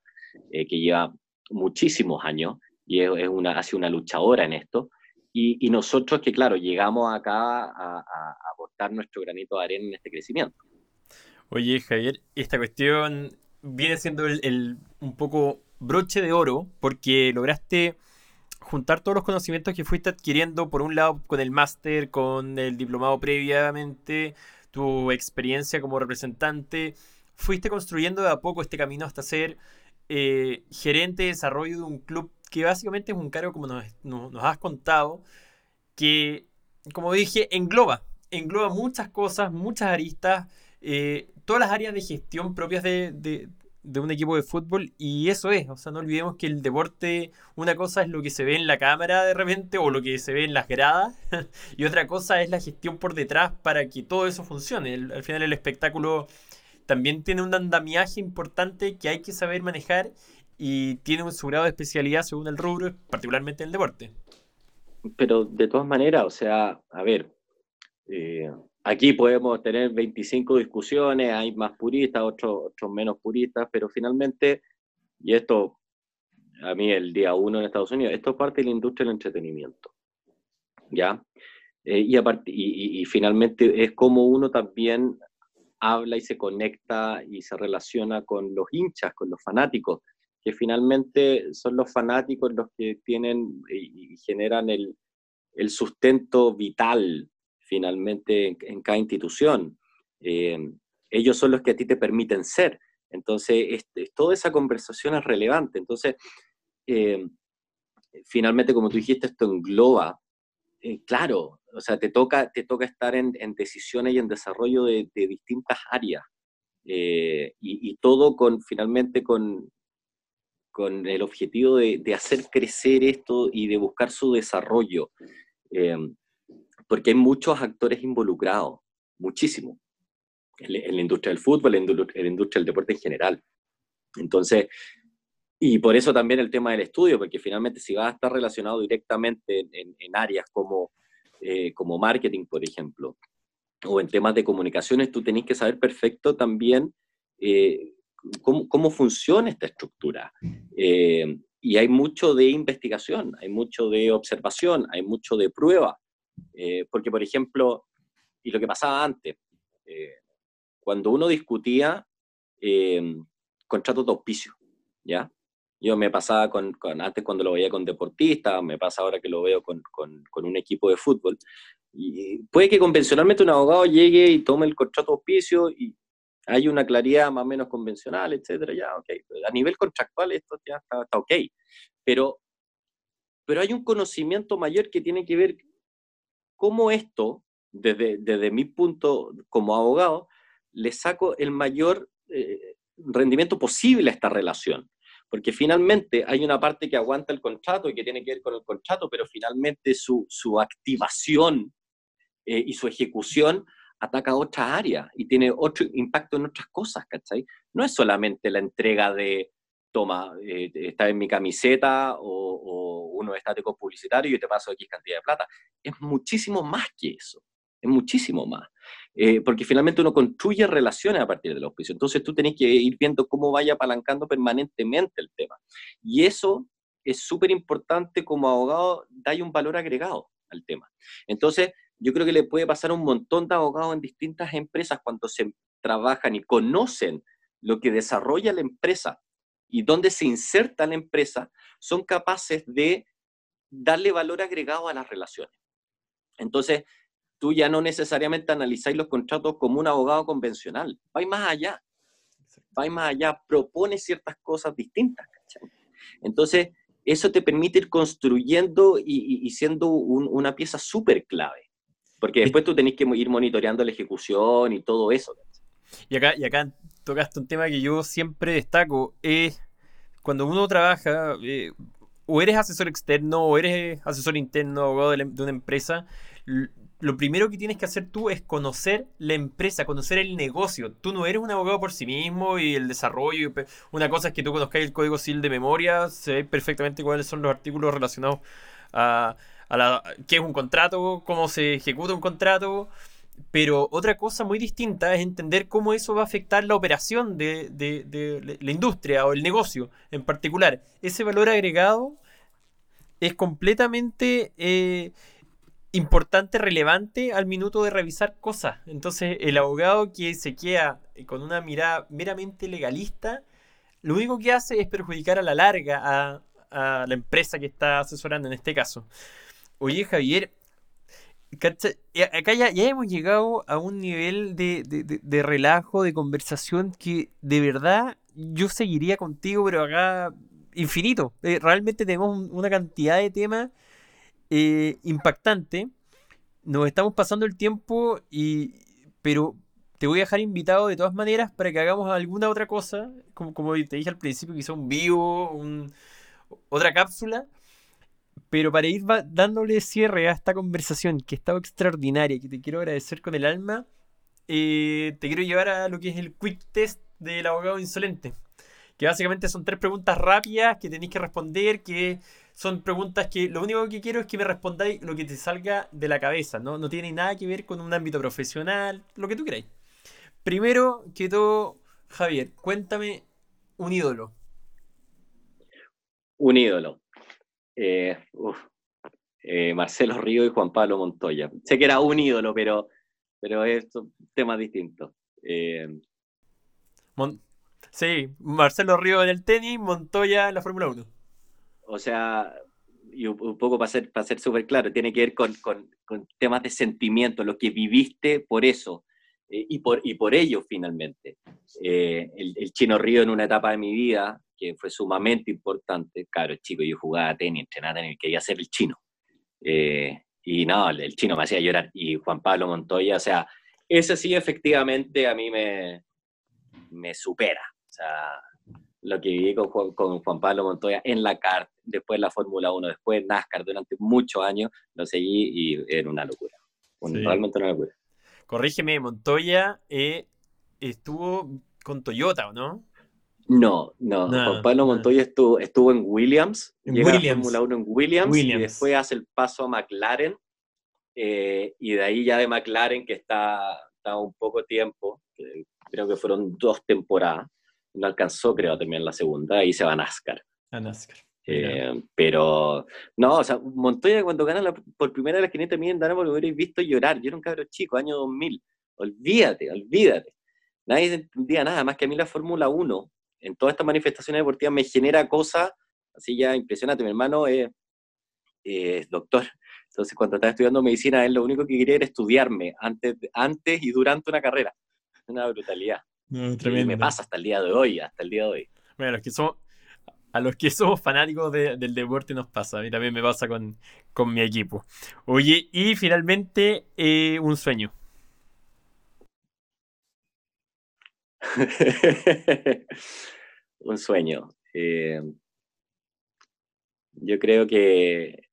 eh, que lleva muchísimos años y es, una, ha sido una luchadora en esto. Y, nosotros que, claro, llegamos acá a, aportar nuestro granito de arena en este crecimiento.
Oye, Javier, esta cuestión viene siendo el, un poco broche de oro porque lograste juntar todos los conocimientos que fuiste adquiriendo, por un lado con el máster, con el diplomado previamente, tu experiencia como representante, fuiste construyendo de a poco este camino hasta ser eh, gerente de desarrollo de un club que básicamente es un cargo, como nos, nos, has contado, que, como dije, engloba, engloba muchas cosas, muchas aristas, eh, todas las áreas de gestión propias de, de, un equipo de fútbol y eso es, o sea, no olvidemos que el deporte, una cosa es lo que se ve en la cámara de repente o lo que se ve en las gradas y otra cosa es la gestión por detrás para que todo eso funcione. al final el espectáculo también tiene un andamiaje importante que hay que saber manejar y tiene un su grado de especialidad según el rubro, particularmente en el deporte.
Pero de todas maneras, o sea, a ver, eh, aquí podemos tener 25 discusiones, hay más puristas, otros, menos puristas, pero finalmente, y esto a mí el día uno en Estados Unidos, esto es parte de la industria del entretenimiento, ¿ya? Eh, y, y, y, finalmente es como uno también habla y se conecta y se relaciona con los hinchas, con los fanáticos, que finalmente son los fanáticos los que tienen y, generan el, sustento vital finalmente en, cada institución. Eh, ellos son los que a ti te permiten ser. Entonces, toda esa conversación es relevante. Entonces, eh, finalmente, como tú dijiste, esto engloba, eh, claro, o sea, te toca, te toca estar en, decisiones y en desarrollo de, distintas áreas. Eh, y, todo con, finalmente, con, con el objetivo de, hacer crecer esto y de buscar su desarrollo. porque hay muchos actores involucrados, muchísimos en, la industria del fútbol, en, la industria del deporte en general. Entonces, y por eso también el tema del estudio, porque finalmente si vas a estar relacionado directamente en, áreas como, eh, como marketing, por ejemplo, o en temas de comunicaciones, tú tenés que saber perfecto también eh, cómo, cómo, funciona esta estructura. Eh, y hay mucho de investigación, hay mucho de observación, hay mucho de prueba. porque, por ejemplo, y lo que pasaba antes, cuando uno discutía eh, contratos de auspicio, ¿ya? Yo me pasaba con, antes cuando lo veía con deportistas, me pasa ahora que lo veo con, con, un equipo de fútbol. Y puede que convencionalmente un abogado llegue y tome el contrato de auspicio y hay una claridad más o menos convencional, etcétera, ya, ok. A nivel contractual esto ya está, está ok. Pero, pero hay un conocimiento mayor que tiene que ver cómo esto, desde, desde mi punto como abogado, le saco el mayor eh, rendimiento posible a esta relación. Porque finalmente hay una parte que aguanta el contrato y que tiene que ver con el contrato, pero finalmente su, activación eh, y su ejecución ataca a otra área y tiene otro impacto en otras cosas, ¿cachai? No es solamente la entrega de, toma, eh, está en mi camiseta o, o unos estáticos publicitarios y te paso X cantidad de plata. Es muchísimo más que eso, es muchísimo más. Eh, porque finalmente uno construye relaciones a partir del auspicio. Entonces tú tenés que ir viendo cómo vaya apalancando permanentemente el tema. Y eso es súper importante como abogado, da un valor agregado al tema. Entonces, yo creo que le puede pasar un montón de abogados en distintas empresas cuando se trabajan y conocen lo que desarrolla la empresa y dónde se inserta la empresa, son capaces de darle valor agregado a las relaciones. Entonces, tú ya no necesariamente analizáis los contratos como un abogado convencional, vais más allá, vais más allá, propone ciertas cosas distintas. Entonces, eso te permite ir construyendo y, siendo una pieza súper clave, porque después tú tenés que ir monitoreando la ejecución y todo eso.
Y acá, y acá tocaste un tema que yo siempre destaco, es cuando uno trabaja, eh, o eres asesor externo o eres asesor interno, abogado de, de una empresa, lo primero que tienes que hacer tú es conocer la empresa, conocer el negocio. Tú no eres un abogado por sí mismo y el desarrollo. Una cosa es que tú conozcas el código civil de memoria, sé perfectamente cuáles son los artículos relacionados a, la, qué es un contrato, cómo se ejecuta un contrato. Pero otra cosa muy distinta es entender cómo eso va a afectar la operación de, la industria o el negocio en particular. Ese valor agregado es completamente eh, importante, relevante al minuto de revisar cosas. Entonces, el abogado que se queda con una mirada meramente legalista, lo único que hace es perjudicar a la larga a, la empresa que está asesorando en este caso. Oye, Javier, acá ya, hemos llegado a un nivel de, relajo, de conversación que de verdad yo seguiría contigo, pero acá infinito. Eh, realmente tenemos una cantidad de temas eh, impactante. Nos estamos pasando el tiempo y pero te voy a dejar invitado de todas maneras para que hagamos alguna otra cosa, como, como te dije al principio, quizá un vivo, otra cápsula, pero para ir dándole cierre a esta conversación que ha estado extraordinaria, que te quiero agradecer con el alma, eh, te quiero llevar a lo que es el quick test del abogado insolente, que básicamente son tres preguntas rápidas que tenéis que responder, que son preguntas que lo único que quiero es que me respondáis lo que te salga de la cabeza, ¿no? No tiene nada que ver con un ámbito profesional, lo que tú queráis. Primero que todo, Javier, cuéntame un ídolo.
Un ídolo. Eh, eh, Marcelo Río y Juan Pablo Montoya. Sé que era un ídolo, pero, pero es un tema distinto. Eh,
sí, Marcelo Río en el tenis, Montoya en la Fórmula 1
o sea, y un poco para ser, para ser súper claro, tiene que ver con, con, temas de sentimiento, lo que viviste por eso. eh, y, por, y por ello finalmente. Eh, el, el, Chino Río en una etapa de mi vida que fue sumamente importante, claro, chico, yo jugaba tenis, entrenaba tenis, quería ser el chino. Eh, y no, el chino me hacía llorar. Y Juan Pablo Montoya, o sea, ese sí efectivamente a mí me, me supera. O sea, lo que viví con, con Juan Pablo Montoya en la CART, después la Fórmula 1, después NASCAR, durante muchos años, lo seguí y era una locura. Realmente una locura.
Corrígeme, Montoya eh, estuvo con Toyota, ¿o no?
No, no. Juan Pablo Montoya estuvo, estuvo en Williams, en llega Williams. a Fórmula 1 en Williams, y después hace el paso a McLaren, eh, y de ahí ya de McLaren, que está, está un poco tiempo, creo que fueron dos temporadas, no alcanzó, creo, a terminar la segunda, ahí se va a NASCAR.
A NASCAR.
Eh, pero, no, o sea, Montoya cuando gana por primera vez las 500 millas en lo hubierais visto llorar. Yo era un cabrón chico, año 2000. Olvídate, olvídate. Nadie entendía nada más que a mí la Fórmula 1, en todas estas manifestaciones deportivas, me genera cosas así ya impresionantes. Mi hermano es, doctor. Entonces, cuando estaba estudiando medicina, él lo único que quería era estudiarme antes, antes y durante una carrera. Una brutalidad. No, tremendo. me pasa hasta el día de hoy, hasta el día de hoy.
Bueno, los que somos, a los que somos fanáticos del deporte nos pasa. A mí también me pasa con, mi equipo. Oye, y finalmente, eh, un sueño.
un sueño. Eh, yo creo que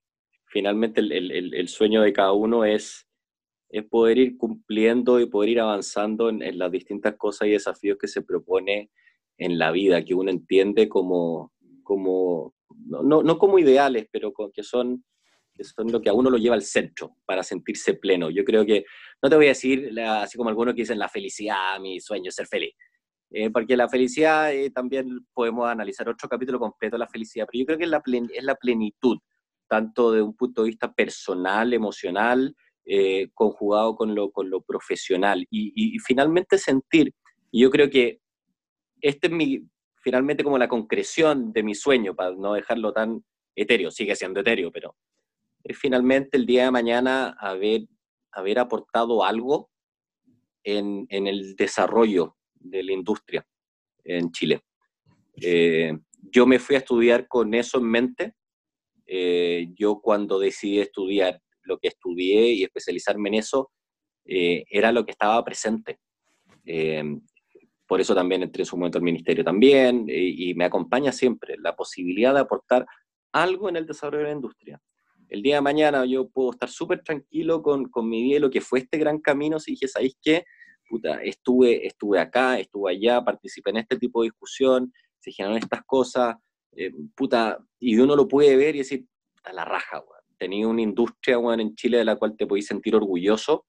finalmente el, sueño de cada uno es, es poder ir cumpliendo y poder ir avanzando en, las distintas cosas y desafíos que se propone en la vida, que uno entiende como, como no, no, como ideales, pero que son, que son lo que a uno lo lleva al centro para sentirse pleno. Yo creo que, no te voy a decir, así como algunos que dicen la felicidad, mi sueño es ser feliz, eh, porque la felicidad eh, también podemos analizar otro capítulo completo de la felicidad, pero yo creo que es la, es la plenitud tanto de un punto de vista personal, emocional, eh, conjugado con lo, con lo profesional. Y, finalmente sentir, yo creo que este es mi, finalmente como la concreción de mi sueño, para no dejarlo tan etéreo, sigue siendo etéreo, pero es finalmente el día de mañana haber, haber aportado algo en, en el desarrollo de la industria en Chile. Eh, yo me fui a estudiar con eso en mente, eh, yo cuando decidí estudiar lo que estudié y especializarme en eso, eh, era lo que estaba presente. Eh, por eso también entré en su momento al ministerio también, y me acompaña siempre la posibilidad de aportar algo en el desarrollo de la industria. El día de mañana yo puedo estar súper tranquilo con, con mi vida y lo que fue este gran camino, si dije, ¿sabéis qué? Puta, estuve, estuve acá, estuve allá, participé en este tipo de discusión, se generaron estas cosas, eh, puta, y uno lo puede ver y decir, a la raja, weón. Tenía una industria, en Chile de la cual te podéis sentir orgulloso,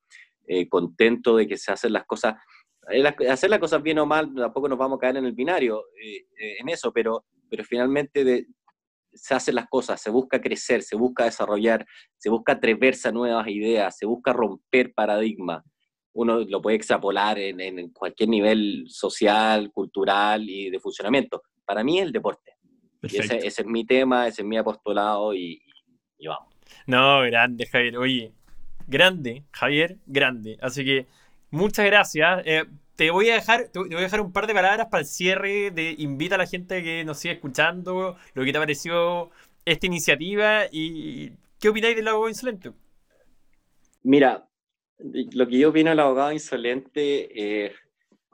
eh, contento de que se hacen las cosas, eh, hacer las cosas bien o mal, tampoco nos vamos a caer en el binario en eso, pero, pero finalmente de, se hacen las cosas, se busca crecer, se busca desarrollar, se busca atreverse a nuevas ideas, se busca romper paradigmas. Uno lo puede extrapolar en, en cualquier nivel social, cultural y de funcionamiento. Para mí el deporte ese, es mi tema, ese es mi apostolado y, vamos.
No, grande, Javier. Oye, grande, Javier, grande. Así que muchas gracias. Eh, te voy a dejar, te voy a dejar un par de palabras para el cierre de invita a la gente que nos siga escuchando, lo que te pareció esta iniciativa y qué opináis del abogado insolente.
Mira, lo que yo opino del abogado insolente, eh,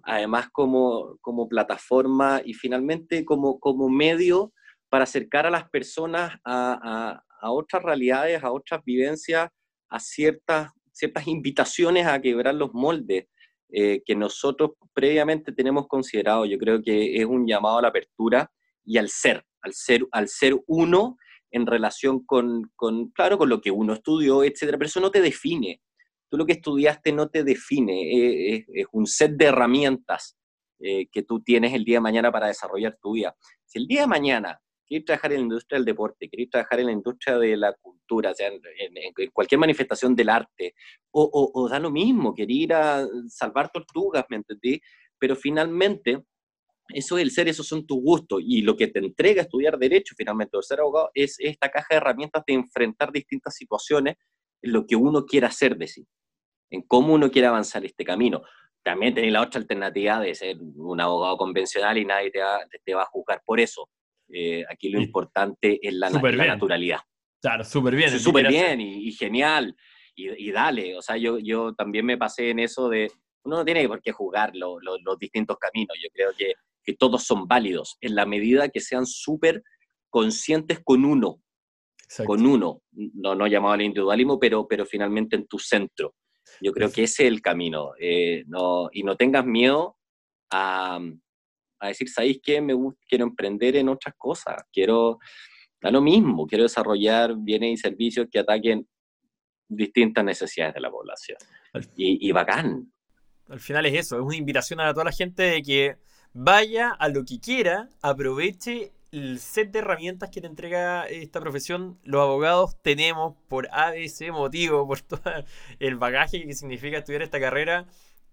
además como, como plataforma y finalmente como, como medio para acercar a las personas a, a, otras realidades, a otras vivencias, a ciertas, ciertas invitaciones a quebrar los moldes eh, que nosotros previamente tenemos considerado. Yo creo que es un llamado a la apertura y al ser, al ser, al ser uno en relación con, con, claro, con lo que uno estudió, etcétera, pero eso no te define. Tú lo que estudiaste no te define, es, es un set de herramientas eh, que tú tienes el día de mañana para desarrollar tu vida. Si el día de mañana queréis trabajar en la industria del deporte, queréis trabajar en la industria de la cultura, o sea, en, cualquier manifestación del arte, o, o, da lo mismo, queréis ir a salvar tortugas, ¿me entendí? Pero finalmente, eso es el ser, esos son tus gustos, y lo que te entrega estudiar Derecho, finalmente, o ser abogado, es esta caja de herramientas de enfrentar distintas situaciones en lo que uno quiera hacer de sí, en cómo uno quiere avanzar este camino. también tenéis la otra alternativa de ser un abogado convencional y nadie te va, te va a juzgar por eso. Eh, aquí lo importante es la, naturalidad.
Claro, súper bien.
Súper bien y, genial. Y, dale, o sea, yo, yo también me pasé en eso de, uno no tiene por qué jugar los distintos caminos, yo creo que, que, todos son válidos, en la medida que sean súper conscientes con uno, con uno, no, no llamado al individualismo, pero, pero finalmente en tu centro. Yo creo que ese es el camino. Eh, no, y no tengas miedo a, a decir, ¿sabéis qué? Me gusta, quiero emprender en otras cosas. Quiero, da lo mismo, quiero desarrollar bienes y servicios que ataquen distintas necesidades de la población. Y, y bacán.
Al final es eso, es una invitación a toda la gente de que vaya a lo que quiera, aproveche el set de herramientas que te entrega esta profesión, los abogados tenemos por ABC motivo, por todo el bagaje que significa estudiar esta carrera,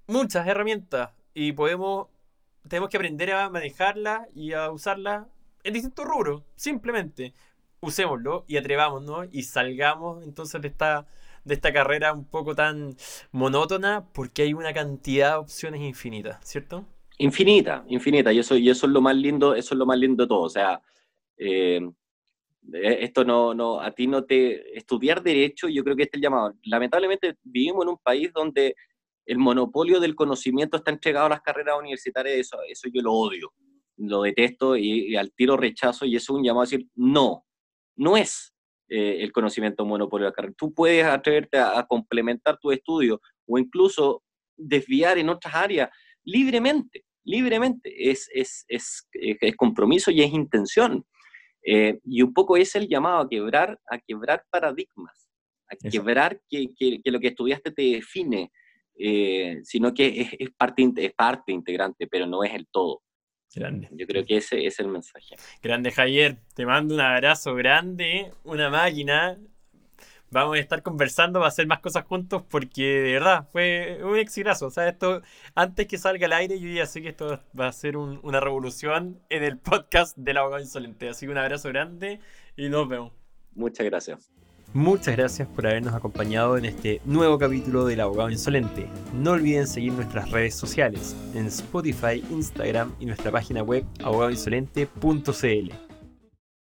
muchas herramientas y podemos, tenemos que aprender a manejarlas y a usarlas en distintos rubros, simplemente usémoslo y atrevámonos y salgamos entonces de esta, de esta carrera un poco tan monótona porque hay una cantidad de opciones infinitas, ¿cierto?
Infinita, infinita, y eso, y eso es lo más lindo, eso es lo más lindo de todo. O sea, eh, eh, esto no, no, a ti no te. Estudiar Derecho, yo creo que este es el llamado. Lamentablemente vivimos en un país donde el monopolio del conocimiento está entregado a las carreras universitarias, eso, eso yo lo odio, lo detesto y, al tiro rechazo, y eso es un llamado a decir, no, no es eh, el conocimiento monopolio de la carrera. Tú puedes atreverte a, a complementar tu estudio o incluso desviar en otras áreas libremente libremente, es, es, es, es compromiso y es intención. Eh, y un poco es el llamado a quebrar, a quebrar paradigmas, a quebrar que, que, lo que estudiaste te define, eh, sino que es, parte, es parte integrante, pero no es el todo.
Grande.
Yo creo que ese es el mensaje.
Grande Javier, te mando un abrazo grande, una máquina, vamos a estar conversando, va a hacer más cosas juntos porque de verdad fue un exitazo. O sea, esto, antes que salga al aire, yo ya sé que esto va a ser una revolución en el podcast del abogado insolente. Así que un abrazo grande y nos vemos.
Muchas gracias.
Muchas gracias por habernos acompañado en este nuevo capítulo del Abogado Insolente. No olviden seguir nuestras redes sociales en Spotify, Instagram y nuestra página web abogadoinsolente.cl.